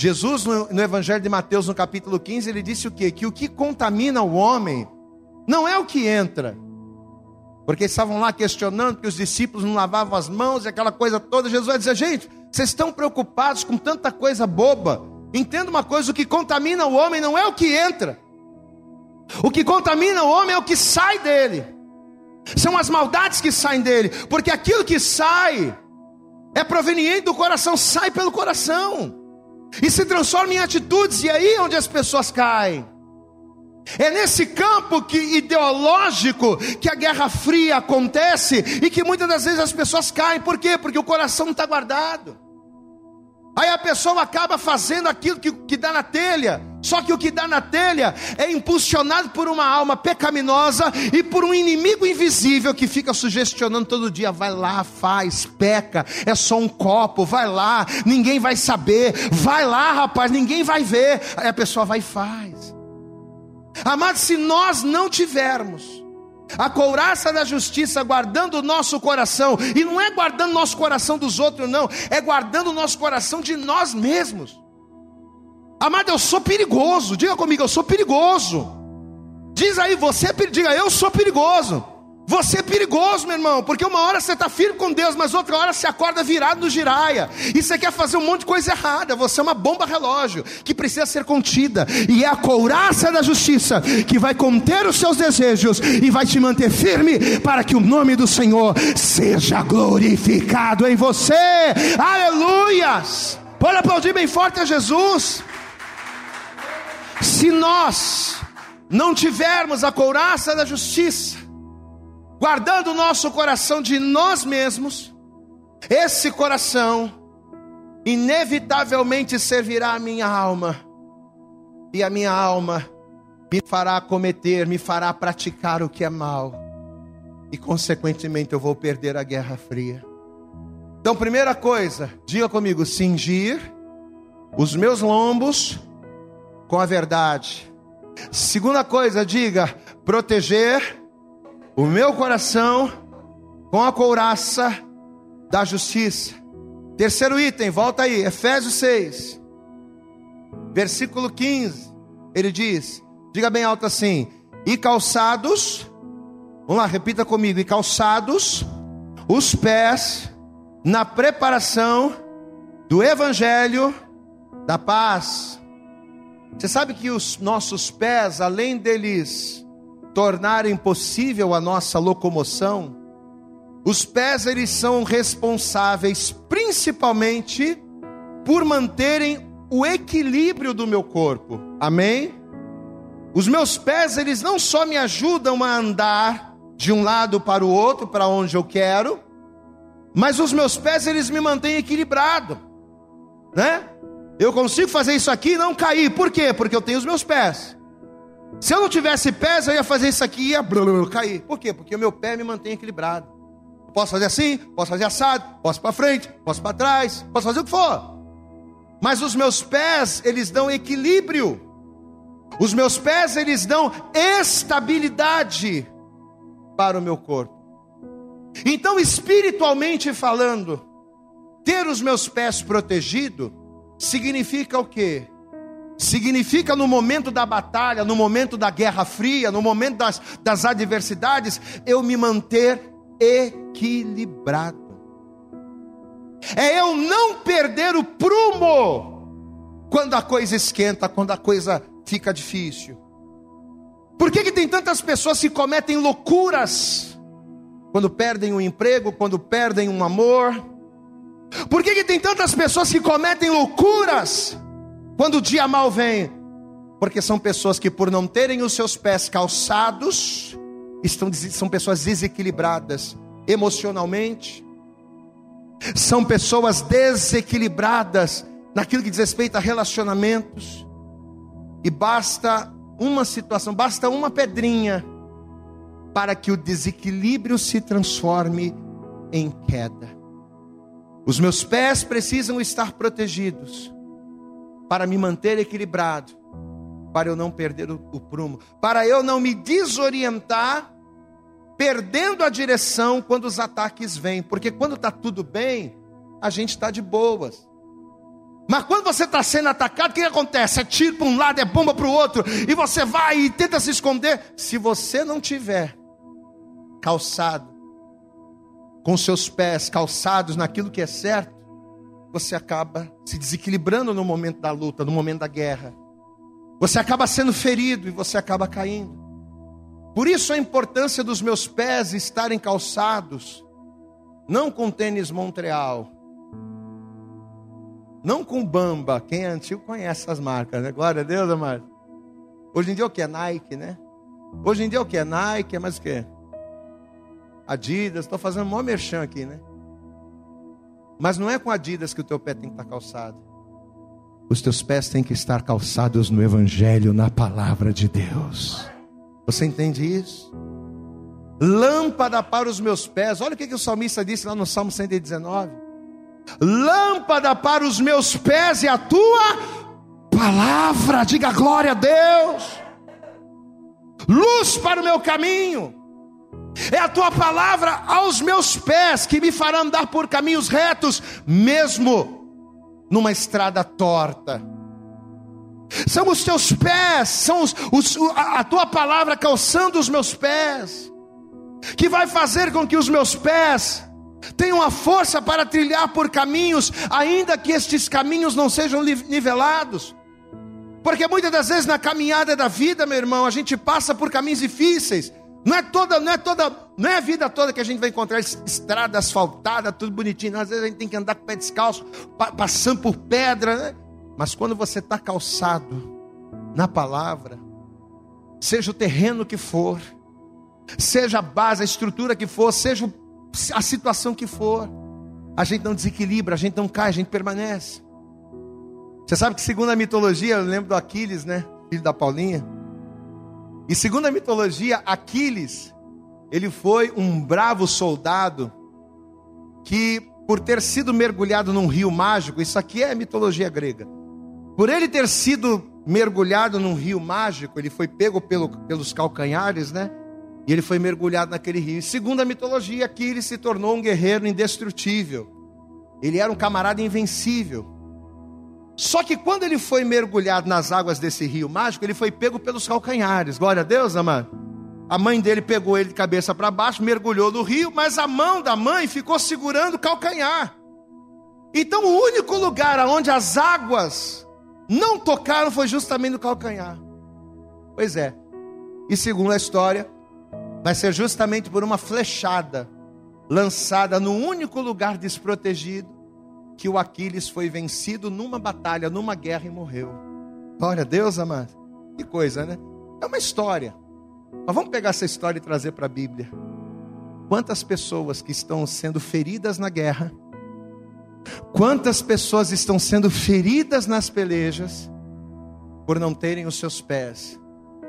Jesus, no, Evangelho de Mateus, no capítulo 15, ele disse o quê? Que o que contamina o homem não é o que entra. Porque estavam lá questionando que os discípulos não lavavam as mãos e aquela coisa toda. Jesus vai dizer: gente, vocês estão preocupados com tanta coisa boba. Entenda uma coisa: o que contamina o homem não é o que entra. O que contamina o homem é o que sai dele. São as maldades que saem dele. Porque aquilo que sai é proveniente do coração, sai pelo coração e se transforma em atitudes, e aí é onde as pessoas caem. É nesse campo que ideológico que a Guerra Fria acontece e que muitas das vezes as pessoas caem. Por quê? Porque o coração não está guardado. Aí a pessoa acaba fazendo aquilo que, que dá na telha. Só que o que dá na telha é impulsionado por uma alma pecaminosa e por um inimigo invisível que fica sugestionando todo dia: vai lá, faz, peca, é só um copo, vai lá, ninguém vai saber, vai lá, rapaz, ninguém vai ver. Aí a pessoa vai e faz. Amado, se nós não tivermos A couraça da justiça guardando o nosso coração, e não é guardando o nosso coração dos outros, não, é guardando o nosso coração de nós mesmos. Amado, eu sou perigoso, diga comigo, eu sou perigoso. Diz aí, você, diga, eu sou perigoso. Você é perigoso, meu irmão, porque uma hora você está firme com Deus, mas outra hora você acorda virado no giraia, e você quer fazer um monte de coisa errada. Você é uma bomba relógio que precisa ser contida, e é a couraça da justiça que vai conter os seus desejos e vai te manter firme para que o nome do Senhor seja glorificado em você. Aleluias! Pode aplaudir bem forte a Jesus. Se nós não tivermos a couraça da justiça, guardando o nosso coração de nós mesmos, esse coração inevitavelmente servirá a minha alma, e a minha alma me fará cometer, me fará praticar o que é mal, e consequentemente eu vou perder a guerra fria. Então, primeira coisa, diga comigo: cingir os meus lombos com a verdade. Segunda coisa, diga: proteger o meu coração com a couraça da justiça. Terceiro item, volta aí, Efésios 6, versículo 15. Ele diz: diga bem alto assim: e calçados, vamos lá, repita comigo: e calçados os pés na preparação do evangelho da paz. Você sabe que os nossos pés, além deles tornarem possível a nossa locomoção, os pés eles são responsáveis principalmente por manterem o equilíbrio do meu corpo. Amém? Os meus pés eles não só me ajudam a andar de um lado para o outro, para onde eu quero, mas os meus pés eles me mantêm equilibrado, né? Eu consigo fazer isso aqui e não cair. Por quê? Porque eu tenho os meus pés. Se eu não tivesse pés, eu ia fazer isso aqui e ia cair. Por quê? Porque o meu pé me mantém equilibrado. Posso fazer assim, posso fazer assado, posso para frente, posso para trás, posso fazer o que for. Mas os meus pés, eles dão equilíbrio. Os meus pés, eles dão estabilidade para o meu corpo. Então, espiritualmente falando, ter os meus pés protegidos significa o quê? Significa no momento da batalha, no momento da guerra fria, no momento das, das adversidades, eu me manter equilibrado. É eu não perder o prumo quando a coisa esquenta, quando a coisa fica difícil. Por que, que tem tantas pessoas que cometem loucuras quando perdem um emprego, quando perdem um amor? Por que, que tem tantas pessoas que cometem loucuras quando o dia mal vem? Porque são pessoas que, por não terem os seus pés calçados, estão, são pessoas desequilibradas emocionalmente, são pessoas desequilibradas naquilo que diz respeito a relacionamentos, e basta uma situação, basta uma pedrinha, para que o desequilíbrio se transforme em queda. Os meus pés precisam estar protegidos para me manter equilibrado, para eu não perder o, o prumo, para eu não me desorientar, perdendo a direção quando os ataques vêm, porque quando está tudo bem, a gente está de boas. Mas quando você está sendo atacado, o que acontece? É tiro para um lado, é bomba para o outro, e você vai e tenta se esconder. Se você não tiver calçado, com seus pés calçados naquilo que é certo, você acaba se desequilibrando no momento da luta, no momento da guerra. Você acaba sendo ferido e você acaba caindo. Por isso a importância dos meus pés estarem calçados, não com tênis Montreal, não com Bamba. Quem é antigo conhece essas marcas, né? Glória a Deus, amado. Hoje em dia o que é Nike, né? Hoje em dia o que é Nike, é mais o que? Adidas, estou fazendo maior merchan aqui, né? Mas não é com Adidas que o teu pé tem que estar calçado. Os teus pés têm que estar calçados no Evangelho, na palavra de Deus. Você entende isso? Lâmpada para os meus pés. Olha o que, que o salmista disse lá no Salmo 119. Lâmpada para os meus pés e a tua palavra. Diga glória a Deus. Luz para o meu caminho É a tua palavra aos meus pés que me fará andar por caminhos retos, mesmo numa estrada torta. São os teus pés, são os, os, a tua palavra calçando os meus pés, que vai fazer com que os meus pés tenham a força para trilhar por caminhos, ainda que estes caminhos não sejam nivelados. Porque muitas das vezes na caminhada da vida, meu irmão, a gente passa por caminhos difíceis. Não é toda, não é toda, não é a vida toda que a gente vai encontrar estrada asfaltada, tudo bonitinho. Às vezes a gente tem que andar com o pé descalço, passando por pedra, né? Mas quando você está calçado na palavra, seja o terreno que for, seja a base, a estrutura que for, seja a situação que for, a gente não desequilibra, a gente não cai, a gente permanece. Você sabe que segundo a mitologia, eu lembro do Aquiles, né? Filho da Paulinha. E segundo a mitologia, Aquiles, ele foi um bravo soldado que, por ter sido mergulhado num rio mágico, isso aqui é mitologia grega. Por ele ter sido mergulhado num rio mágico, ele foi pego pelo, pelos calcanhares, né? E ele foi mergulhado naquele rio. E segundo a mitologia, aqui ele se tornou um guerreiro indestrutível. Ele era um camarada invencível. Só que quando ele foi mergulhado nas águas desse rio mágico, ele foi pego pelos calcanhares. Glória a Deus, amado. A mãe dele pegou ele de cabeça para baixo, mergulhou no rio, mas a mão da mãe ficou segurando o calcanhar. Então, o único lugar onde as águas não tocaram foi justamente no calcanhar. Pois é. E segundo a história, vai ser justamente por uma flechada lançada no único lugar desprotegido que o Aquiles foi vencido numa batalha, numa guerra e morreu. Glória a Deus, amado. Que coisa, né? É uma história. Mas vamos pegar essa história e trazer para a Bíblia. Quantas pessoas que estão sendo feridas na guerra, Quantas pessoas estão sendo feridas nas pelejas por não terem os seus pés,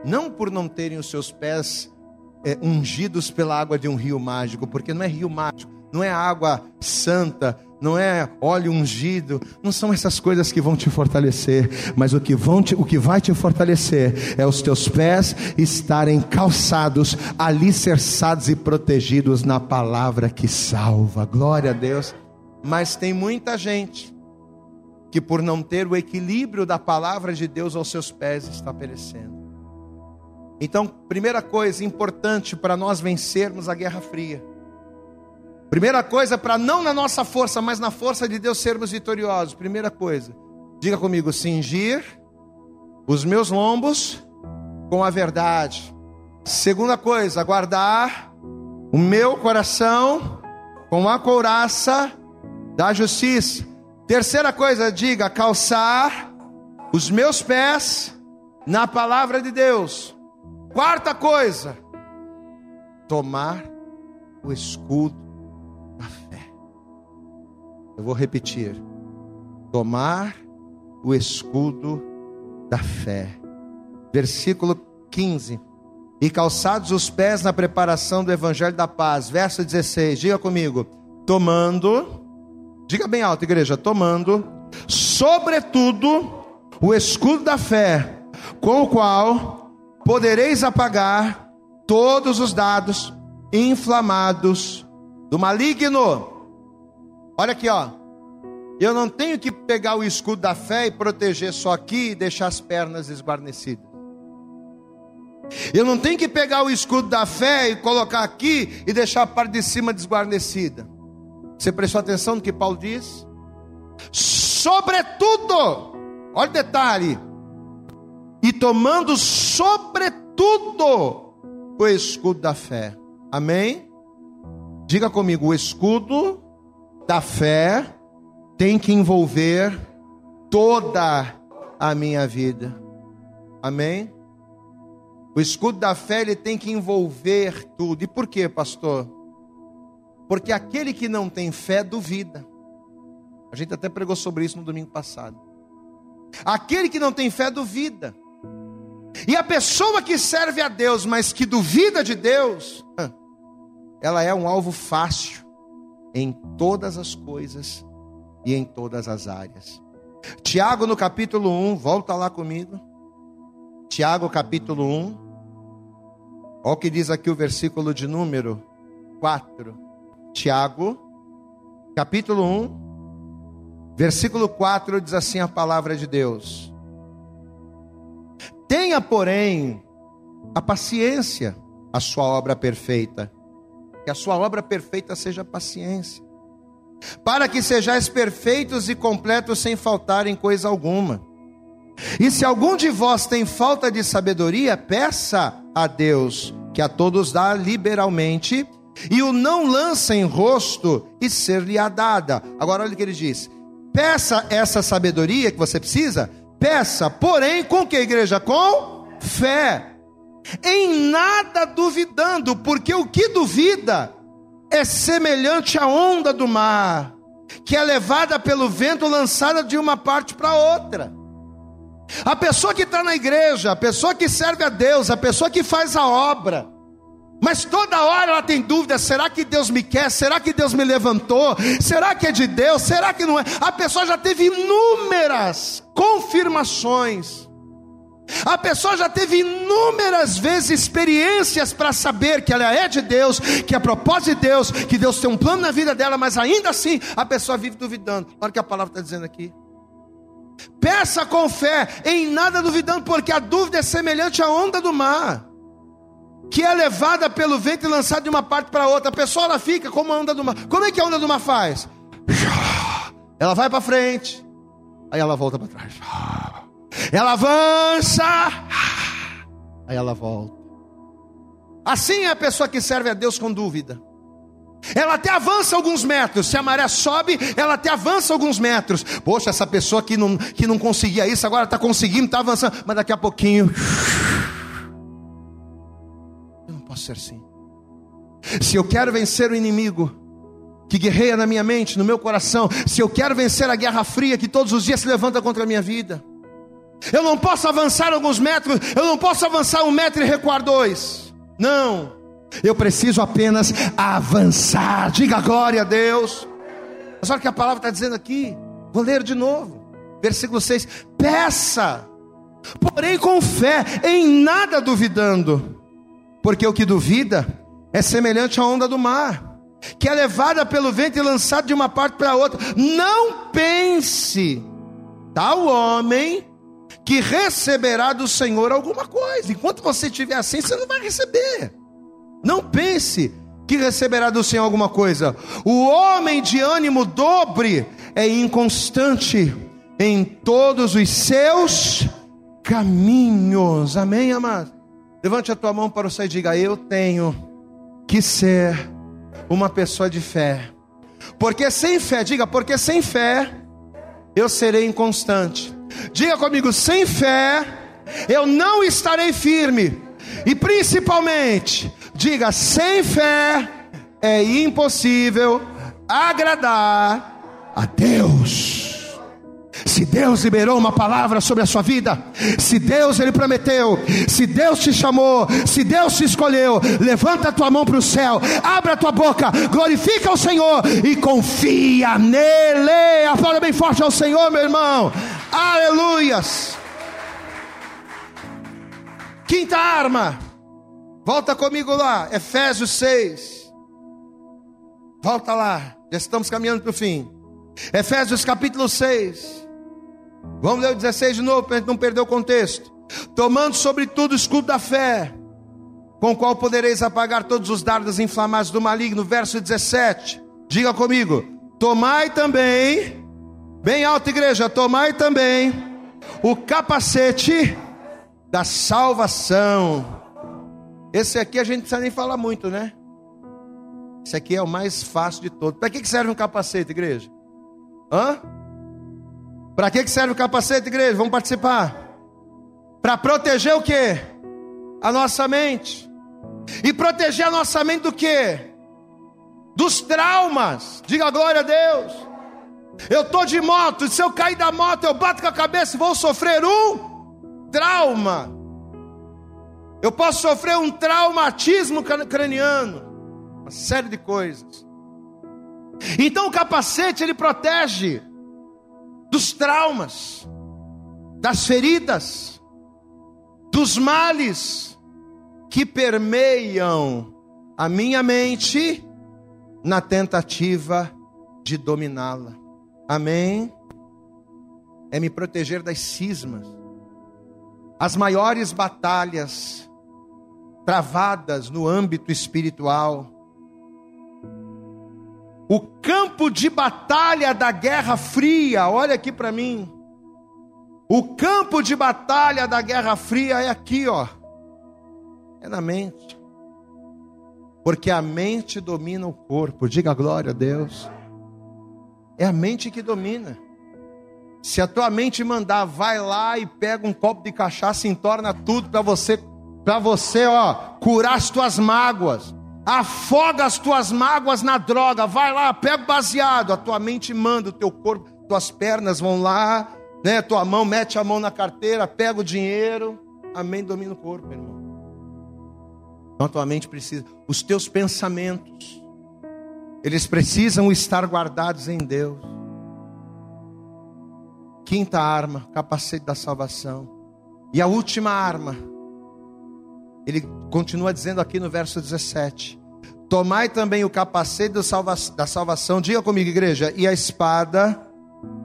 não por não terem os seus pés é, ungidos pela água de um rio mágico, porque não é rio mágico, não é água santa, não é óleo ungido, não são essas coisas que vão te fortalecer, mas o que, vão te, o que vai te fortalecer é os teus pés estarem calçados, alicerçados e protegidos na palavra que salva. Glória a Deus. Mas tem muita gente que, por não ter o equilíbrio da palavra de Deus aos seus pés, está perecendo. Então, primeira coisa importante para nós vencermos a Guerra Fria. Primeira coisa, para não na nossa força, mas na força de Deus sermos vitoriosos. Primeira coisa, diga comigo: cingir os meus lombos com a verdade. Segunda coisa, guardar o meu coração com a couraça da justiça. Terceira coisa, diga: calçar os meus pés na palavra de Deus. Quarta coisa, tomar o escudo. Eu vou repetir: tomar o escudo da fé. Versículo 15. E calçados os pés na preparação do evangelho da paz. Verso 16. Diga comigo: tomando Diga bem alto, igreja, tomando, sobretudo, o escudo da fé, com o qual podereis apagar todos os dados inflamados do maligno. Olha aqui, ó. Eu não tenho que pegar o escudo da fé e proteger só aqui e deixar as pernas esguarnecidas. Eu não tenho que pegar o escudo da fé e colocar aqui e deixar a parte de cima desguarnecida. Você prestou atenção no que Paulo diz? Sobretudo, olha o detalhe, e tomando sobretudo o escudo da fé. Amém? Diga comigo, o escudo da fé tem que envolver toda a minha vida. Amém? O escudo da fé ele tem que envolver tudo. E por quê, pastor? Porque aquele que não tem fé duvida. A gente até pregou sobre isso no domingo passado. Aquele que não tem fé duvida. E a pessoa que serve a Deus, mas que duvida de Deus, ela é um alvo fácil em todas as coisas e em todas as áreas. Tiago no capítulo 1, volta lá comigo. Tiago capítulo 1, Olha o que diz aqui o versículo de número 4. Tiago, capítulo 1, versículo 4 diz assim a palavra de Deus: Tenha, porém, a paciência, a sua obra perfeita, que a sua obra perfeita seja paciência, para que sejais perfeitos e completos sem faltar em coisa alguma. E se algum de vós tem falta de sabedoria, peça a Deus, que a todos dá liberalmente, e o não lança em rosto e ser-lhe-á dada. Agora olha o que ele diz: peça essa sabedoria que você precisa Peça, porém, com que igreja? Com fé. Em nada duvidando, porque o que duvida é semelhante à onda do mar, que é levada pelo vento, lançada de uma parte para outra. A pessoa que está na igreja, a pessoa que serve a Deus, a pessoa que faz a obra, mas toda hora ela tem dúvida: será que Deus me quer? Será que Deus me levantou? Será que é de Deus? Será que não é? A pessoa já teve inúmeras confirmações. A pessoa já teve inúmeras vezes experiências para saber que ela é de Deus, que é propósito de Deus, que Deus tem um plano na vida dela, mas ainda assim a pessoa vive duvidando. Olha o que a palavra está dizendo aqui. Peça com fé, em nada duvidando, porque a dúvida é semelhante à onda do mar que é levada pelo vento e lançada de uma parte para outra. A pessoa ela fica como a onda do mar. Como é que a onda do mar faz? Ela vai para frente, aí ela volta para trás. Ela avança, aí ela volta. Assim é a pessoa que serve a Deus com dúvida. Ela até avança alguns metros. Se a maré sobe, ela até avança alguns metros. Poxa, essa pessoa que não, que não conseguia isso, agora está conseguindo, está avançando. Mas daqui a pouquinho posso ser assim. Se eu quero vencer o inimigo que guerreia na minha mente, no meu coração, se eu quero vencer a guerra fria que todos os dias se levanta contra a minha vida, eu não posso avançar alguns metros, eu não posso avançar um metro e recuar dois. Não, eu preciso apenas avançar. Diga glória a Deus. Mas olha o que a palavra está dizendo aqui. Vou ler de novo. Versículo 6: Peça, porém com fé, em nada duvidando porque o que duvida é semelhante à onda do mar, que é levada pelo vento e lançada de uma parte para outra. Não pense, tal homem, que receberá do Senhor alguma coisa. Enquanto você estiver assim, você não vai receber. Não pense que receberá do Senhor alguma coisa. O homem de ânimo dobre é inconstante em todos os seus caminhos. Amém, amado? Levante a tua mão para o céu e diga: Eu tenho que ser uma pessoa de fé. Porque sem fé, diga, porque sem fé eu serei inconstante. Diga comigo, sem fé eu não estarei firme. E principalmente, diga, sem fé é impossível agradar a Deus. Se Deus liberou uma palavra sobre a sua vida, se Deus ele prometeu, se Deus te chamou, se Deus te escolheu, levanta a tua mão para o céu, abre a tua boca, glorifica o Senhor e confia nele. Aplauda bem forte ao Senhor, meu irmão. Aleluias. Quinta arma. Volta comigo lá, Efésios 6. Volta lá, já estamos caminhando para o fim. Efésios capítulo 6. Vamos ler o 16 de novo para a gente não perder o contexto. Tomando sobretudo o escudo da fé, com o qual podereis apagar todos os dardos inflamados do maligno. Verso 17. Diga comigo: Tomai também, bem alta igreja, tomai também o capacete da salvação. Esse aqui a gente não precisa nem falar muito, né? Esse aqui é o mais fácil de todos. Para que serve um capacete, igreja? Hã? Para que serve o capacete, igreja? Vamos participar. Para proteger o que? A nossa mente. E proteger a nossa mente do que? Dos traumas. Diga glória a Deus. Eu estou de moto, se eu cair da moto, eu bato com a cabeça e vou sofrer um trauma. Eu posso sofrer um traumatismo craniano. Uma série de coisas. Então o capacete ele protege dos traumas, das feridas, dos males, que permeiam a minha mente na tentativa de dominá-la. Amém? É me proteger das cismas. As maiores batalhas travadas no âmbito espiritual. O campo de batalha da Guerra Fria, olha aqui para mim. O campo de batalha da Guerra Fria é aqui, ó. É na mente. Porque a mente domina o corpo. Diga glória a Deus. É a mente que domina. Se a tua mente mandar, vai lá e pega um copo de cachaça e entorna tudo para você, para você, ó, curar as tuas mágoas. Afoga as tuas mágoas na droga. Vai lá, pega baseado. A tua mente manda, o teu corpo, tuas pernas vão lá, né? Tua mão mete a mão na carteira, pega o dinheiro. Amém, domina o corpo, irmão. Então a tua mente precisa, os teus pensamentos, eles precisam estar guardados em Deus. Quinta arma, capacete da salvação. E a última arma, ele continua dizendo aqui no verso 17: Tomai também o capacete da salvação, diga comigo, igreja, e a espada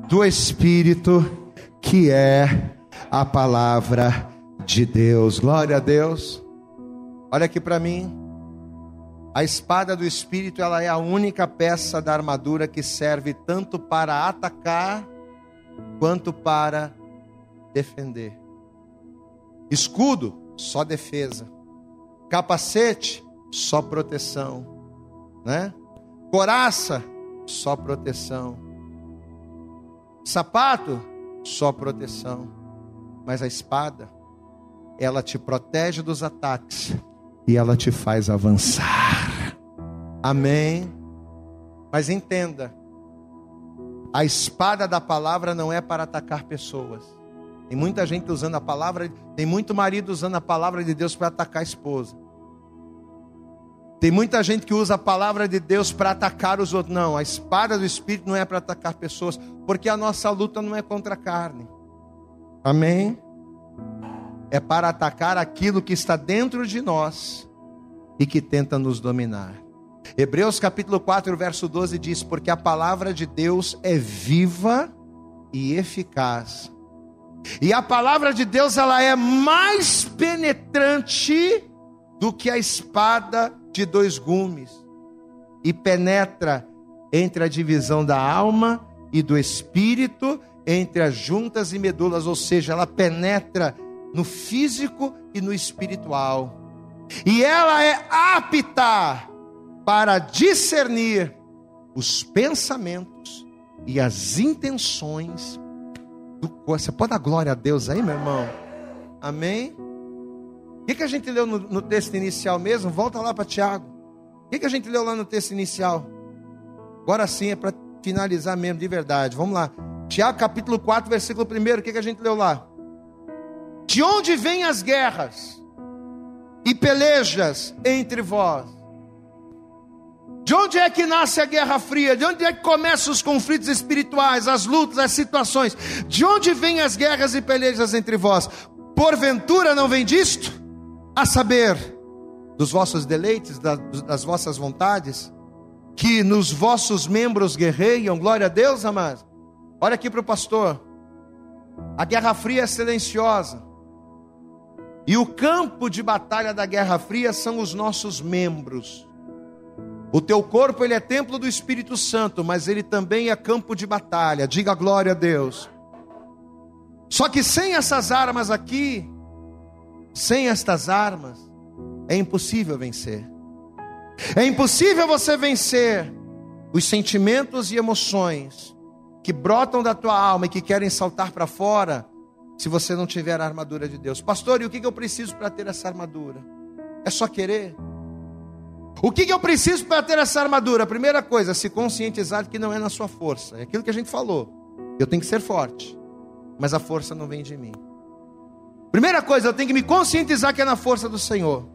do Espírito, que é a palavra de Deus. Glória a Deus. Olha aqui para mim. A espada do Espírito, ela é a única peça da armadura que serve tanto para atacar quanto para defender. Escudo, só defesa. Capacete, só proteção, né? Coraça, só proteção. Sapato, só proteção. Mas a espada, ela te protege dos ataques e ela te faz avançar. Amém. Mas entenda, a espada da palavra não é para atacar pessoas. Tem muita gente usando a palavra, tem muito marido usando a palavra de Deus para atacar a esposa. Tem muita gente que usa a palavra de Deus para atacar os outros. Não, a espada do Espírito não é para atacar pessoas, porque a nossa luta não é contra a carne. Amém? É para atacar aquilo que está dentro de nós e que tenta nos dominar. Hebreus capítulo 4, verso 12 diz: Porque a palavra de Deus é viva e eficaz. E a palavra de Deus ela é mais penetrante do que a espada de dois gumes e penetra entre a divisão da alma e do espírito, entre as juntas e medulas, ou seja, ela penetra no físico e no espiritual. E ela é apta para discernir os pensamentos e as intenções do Você pode dar glória a Deus aí, meu irmão? Amém? O que, que a gente leu no, no texto inicial mesmo? Volta lá para Tiago. O que, que a gente leu lá no texto inicial? Agora sim é para finalizar mesmo, de verdade. Vamos lá. Tiago capítulo 4, versículo 1. O que, que a gente leu lá? De onde vêm as guerras e pelejas entre vós? De onde é que nasce a Guerra Fria? De onde é que começam os conflitos espirituais, as lutas, as situações? De onde vêm as guerras e pelejas entre vós? Porventura não vem disto? A saber, dos vossos deleites, das vossas vontades, que nos vossos membros guerreiam, glória a Deus, amados. Olha aqui para o pastor. A Guerra Fria é silenciosa. E o campo de batalha da Guerra Fria são os nossos membros. O teu corpo ele é templo do Espírito Santo, mas ele também é campo de batalha. Diga glória a Deus. Só que sem essas armas aqui, sem estas armas, é impossível vencer. É impossível você vencer os sentimentos e emoções que brotam da tua alma e que querem saltar para fora, se você não tiver a armadura de Deus. Pastor, e o que eu preciso para ter essa armadura? É só querer? O que, eu preciso para ter essa armadura? Primeira coisa, se conscientizar que não é na sua força. É aquilo que a gente falou. Eu tenho que ser forte, mas a força não vem de mim. Primeira coisa, eu tenho que me conscientizar que é na força do Senhor.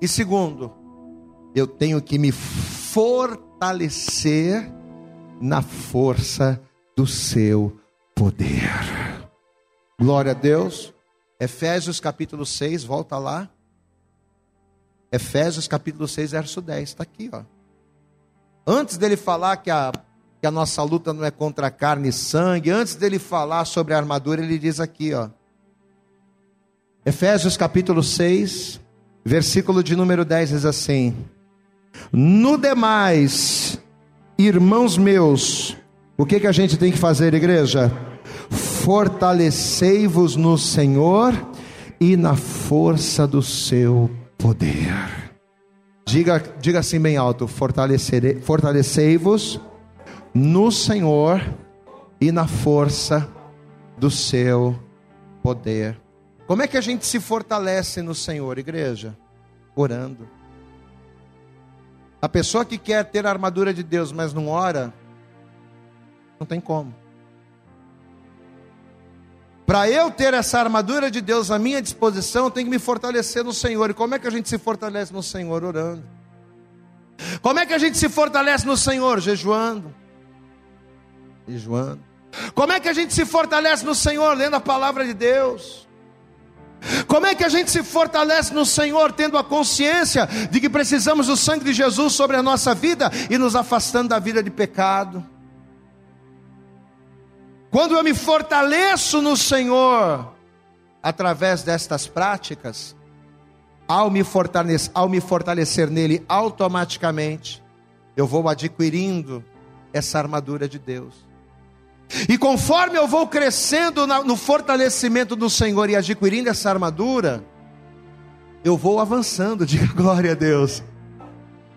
E segundo, eu tenho que me fortalecer na força do seu poder. Glória a Deus. Efésios capítulo 6, volta lá. Efésios capítulo 6, verso 10, está aqui, ó. Antes dele falar que a, que a nossa luta não é contra carne e sangue, antes dele falar sobre a armadura, ele diz aqui, ó. Efésios capítulo 6, versículo de número 10 diz assim: No demais, irmãos meus, o que, que a gente tem que fazer, igreja? Fortalecei-vos no Senhor e na força do seu poder. Diga, diga assim bem alto: fortalecei-vos no Senhor e na força do seu poder. Como é que a gente se fortalece no Senhor, igreja? Orando. A pessoa que quer ter a armadura de Deus, mas não ora, não tem como. Para eu ter essa armadura de Deus à minha disposição, eu tenho que me fortalecer no Senhor. E como é que a gente se fortalece no Senhor? Orando. Como é que a gente se fortalece no Senhor? Jejuando. Jejuando. Como é que a gente se fortalece no Senhor? Lendo a palavra de Deus. Como é que a gente se fortalece no Senhor, tendo a consciência de que precisamos do sangue de Jesus sobre a nossa vida e nos afastando da vida de pecado? Quando eu me fortaleço no Senhor, através destas práticas, ao me, fortalecer, ao me fortalecer nele, automaticamente, eu vou adquirindo essa armadura de Deus. E conforme eu vou crescendo no fortalecimento do Senhor e adquirindo essa armadura, eu vou avançando, diga glória a Deus.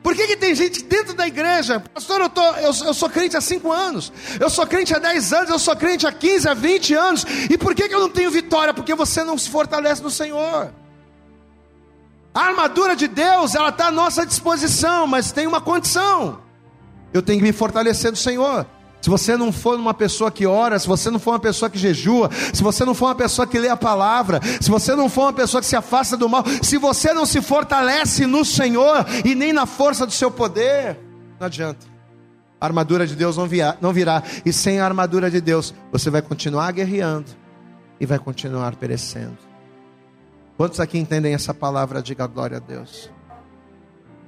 Por que, que tem gente dentro da igreja? Pastor, eu, tô, eu, eu sou crente há 5 anos, eu sou crente há 10 anos, eu sou crente há 15, há 20 anos, e por que, que eu não tenho vitória? Porque você não se fortalece no Senhor. A armadura de Deus, ela está à nossa disposição, mas tem uma condição: eu tenho que me fortalecer no Senhor. Se você não for uma pessoa que ora, se você não for uma pessoa que jejua, se você não for uma pessoa que lê a palavra, se você não for uma pessoa que se afasta do mal, se você não se fortalece no Senhor e nem na força do seu poder, não adianta. A armadura de Deus não, virá, não virá. E sem a armadura de Deus, você vai continuar guerreando e vai continuar perecendo. Quantos aqui entendem essa palavra? Diga glória a Deus.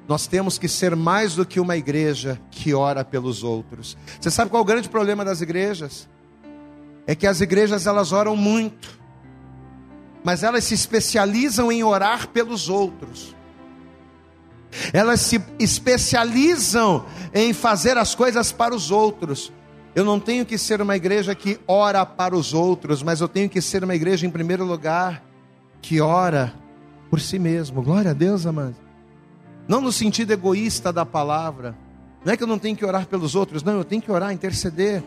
Nós temos que ser mais do que uma igreja que ora pelos outros. Você sabe qual é o grande problema das igrejas? É que as igrejas elas oram muito, mas elas se especializam em orar pelos outros. Elas se especializam em fazer as coisas para os outros. Eu não tenho que ser uma igreja que ora para os outros, mas eu tenho que ser uma igreja, em primeiro lugar, que ora por si mesmo. Glória a Deus, amados. Não no sentido egoísta da palavra. Não é que eu não tenho que orar pelos outros, não, eu tenho que orar, interceder.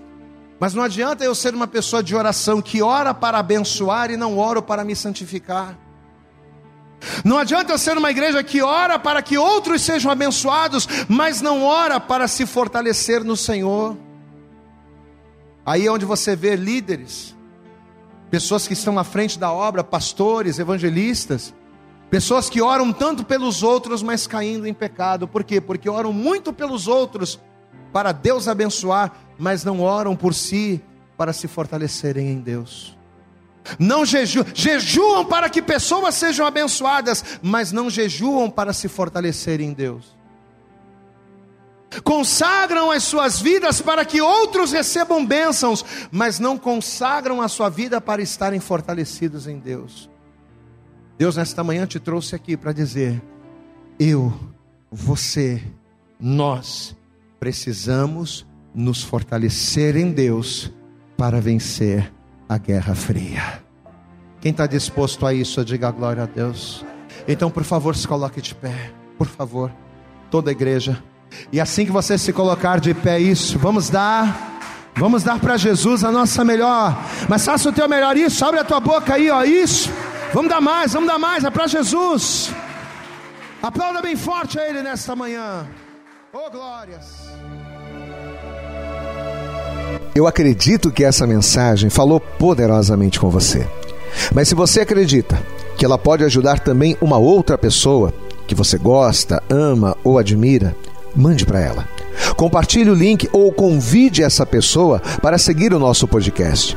Mas não adianta eu ser uma pessoa de oração que ora para abençoar e não oro para me santificar. Não adianta eu ser uma igreja que ora para que outros sejam abençoados, mas não ora para se fortalecer no Senhor. Aí é onde você vê líderes, pessoas que estão à frente da obra, pastores, evangelistas, Pessoas que oram tanto pelos outros, mas caindo em pecado. Por quê? Porque oram muito pelos outros para Deus abençoar, mas não oram por si para se fortalecerem em Deus. Não jejuam, jejuam para que pessoas sejam abençoadas, mas não jejuam para se fortalecerem em Deus. Consagram as suas vidas para que outros recebam bênçãos, mas não consagram a sua vida para estarem fortalecidos em Deus. Deus, nesta manhã te trouxe aqui para dizer: eu, você, nós precisamos nos fortalecer em Deus para vencer a guerra fria. Quem está disposto a isso, diga glória a Deus. Então, por favor, se coloque de pé, por favor, toda a igreja. E assim que você se colocar de pé, isso, vamos dar, vamos dar para Jesus a nossa melhor. Mas faça o teu melhor, isso, abre a tua boca aí, ó, isso. Vamos dar mais, vamos dar mais, é para Jesus. Aplauda bem forte a Ele nesta manhã. Oh, glórias. Eu acredito que essa mensagem falou poderosamente com você. Mas se você acredita que ela pode ajudar também uma outra pessoa que você gosta, ama ou admira, mande para ela. Compartilhe o link ou convide essa pessoa para seguir o nosso podcast.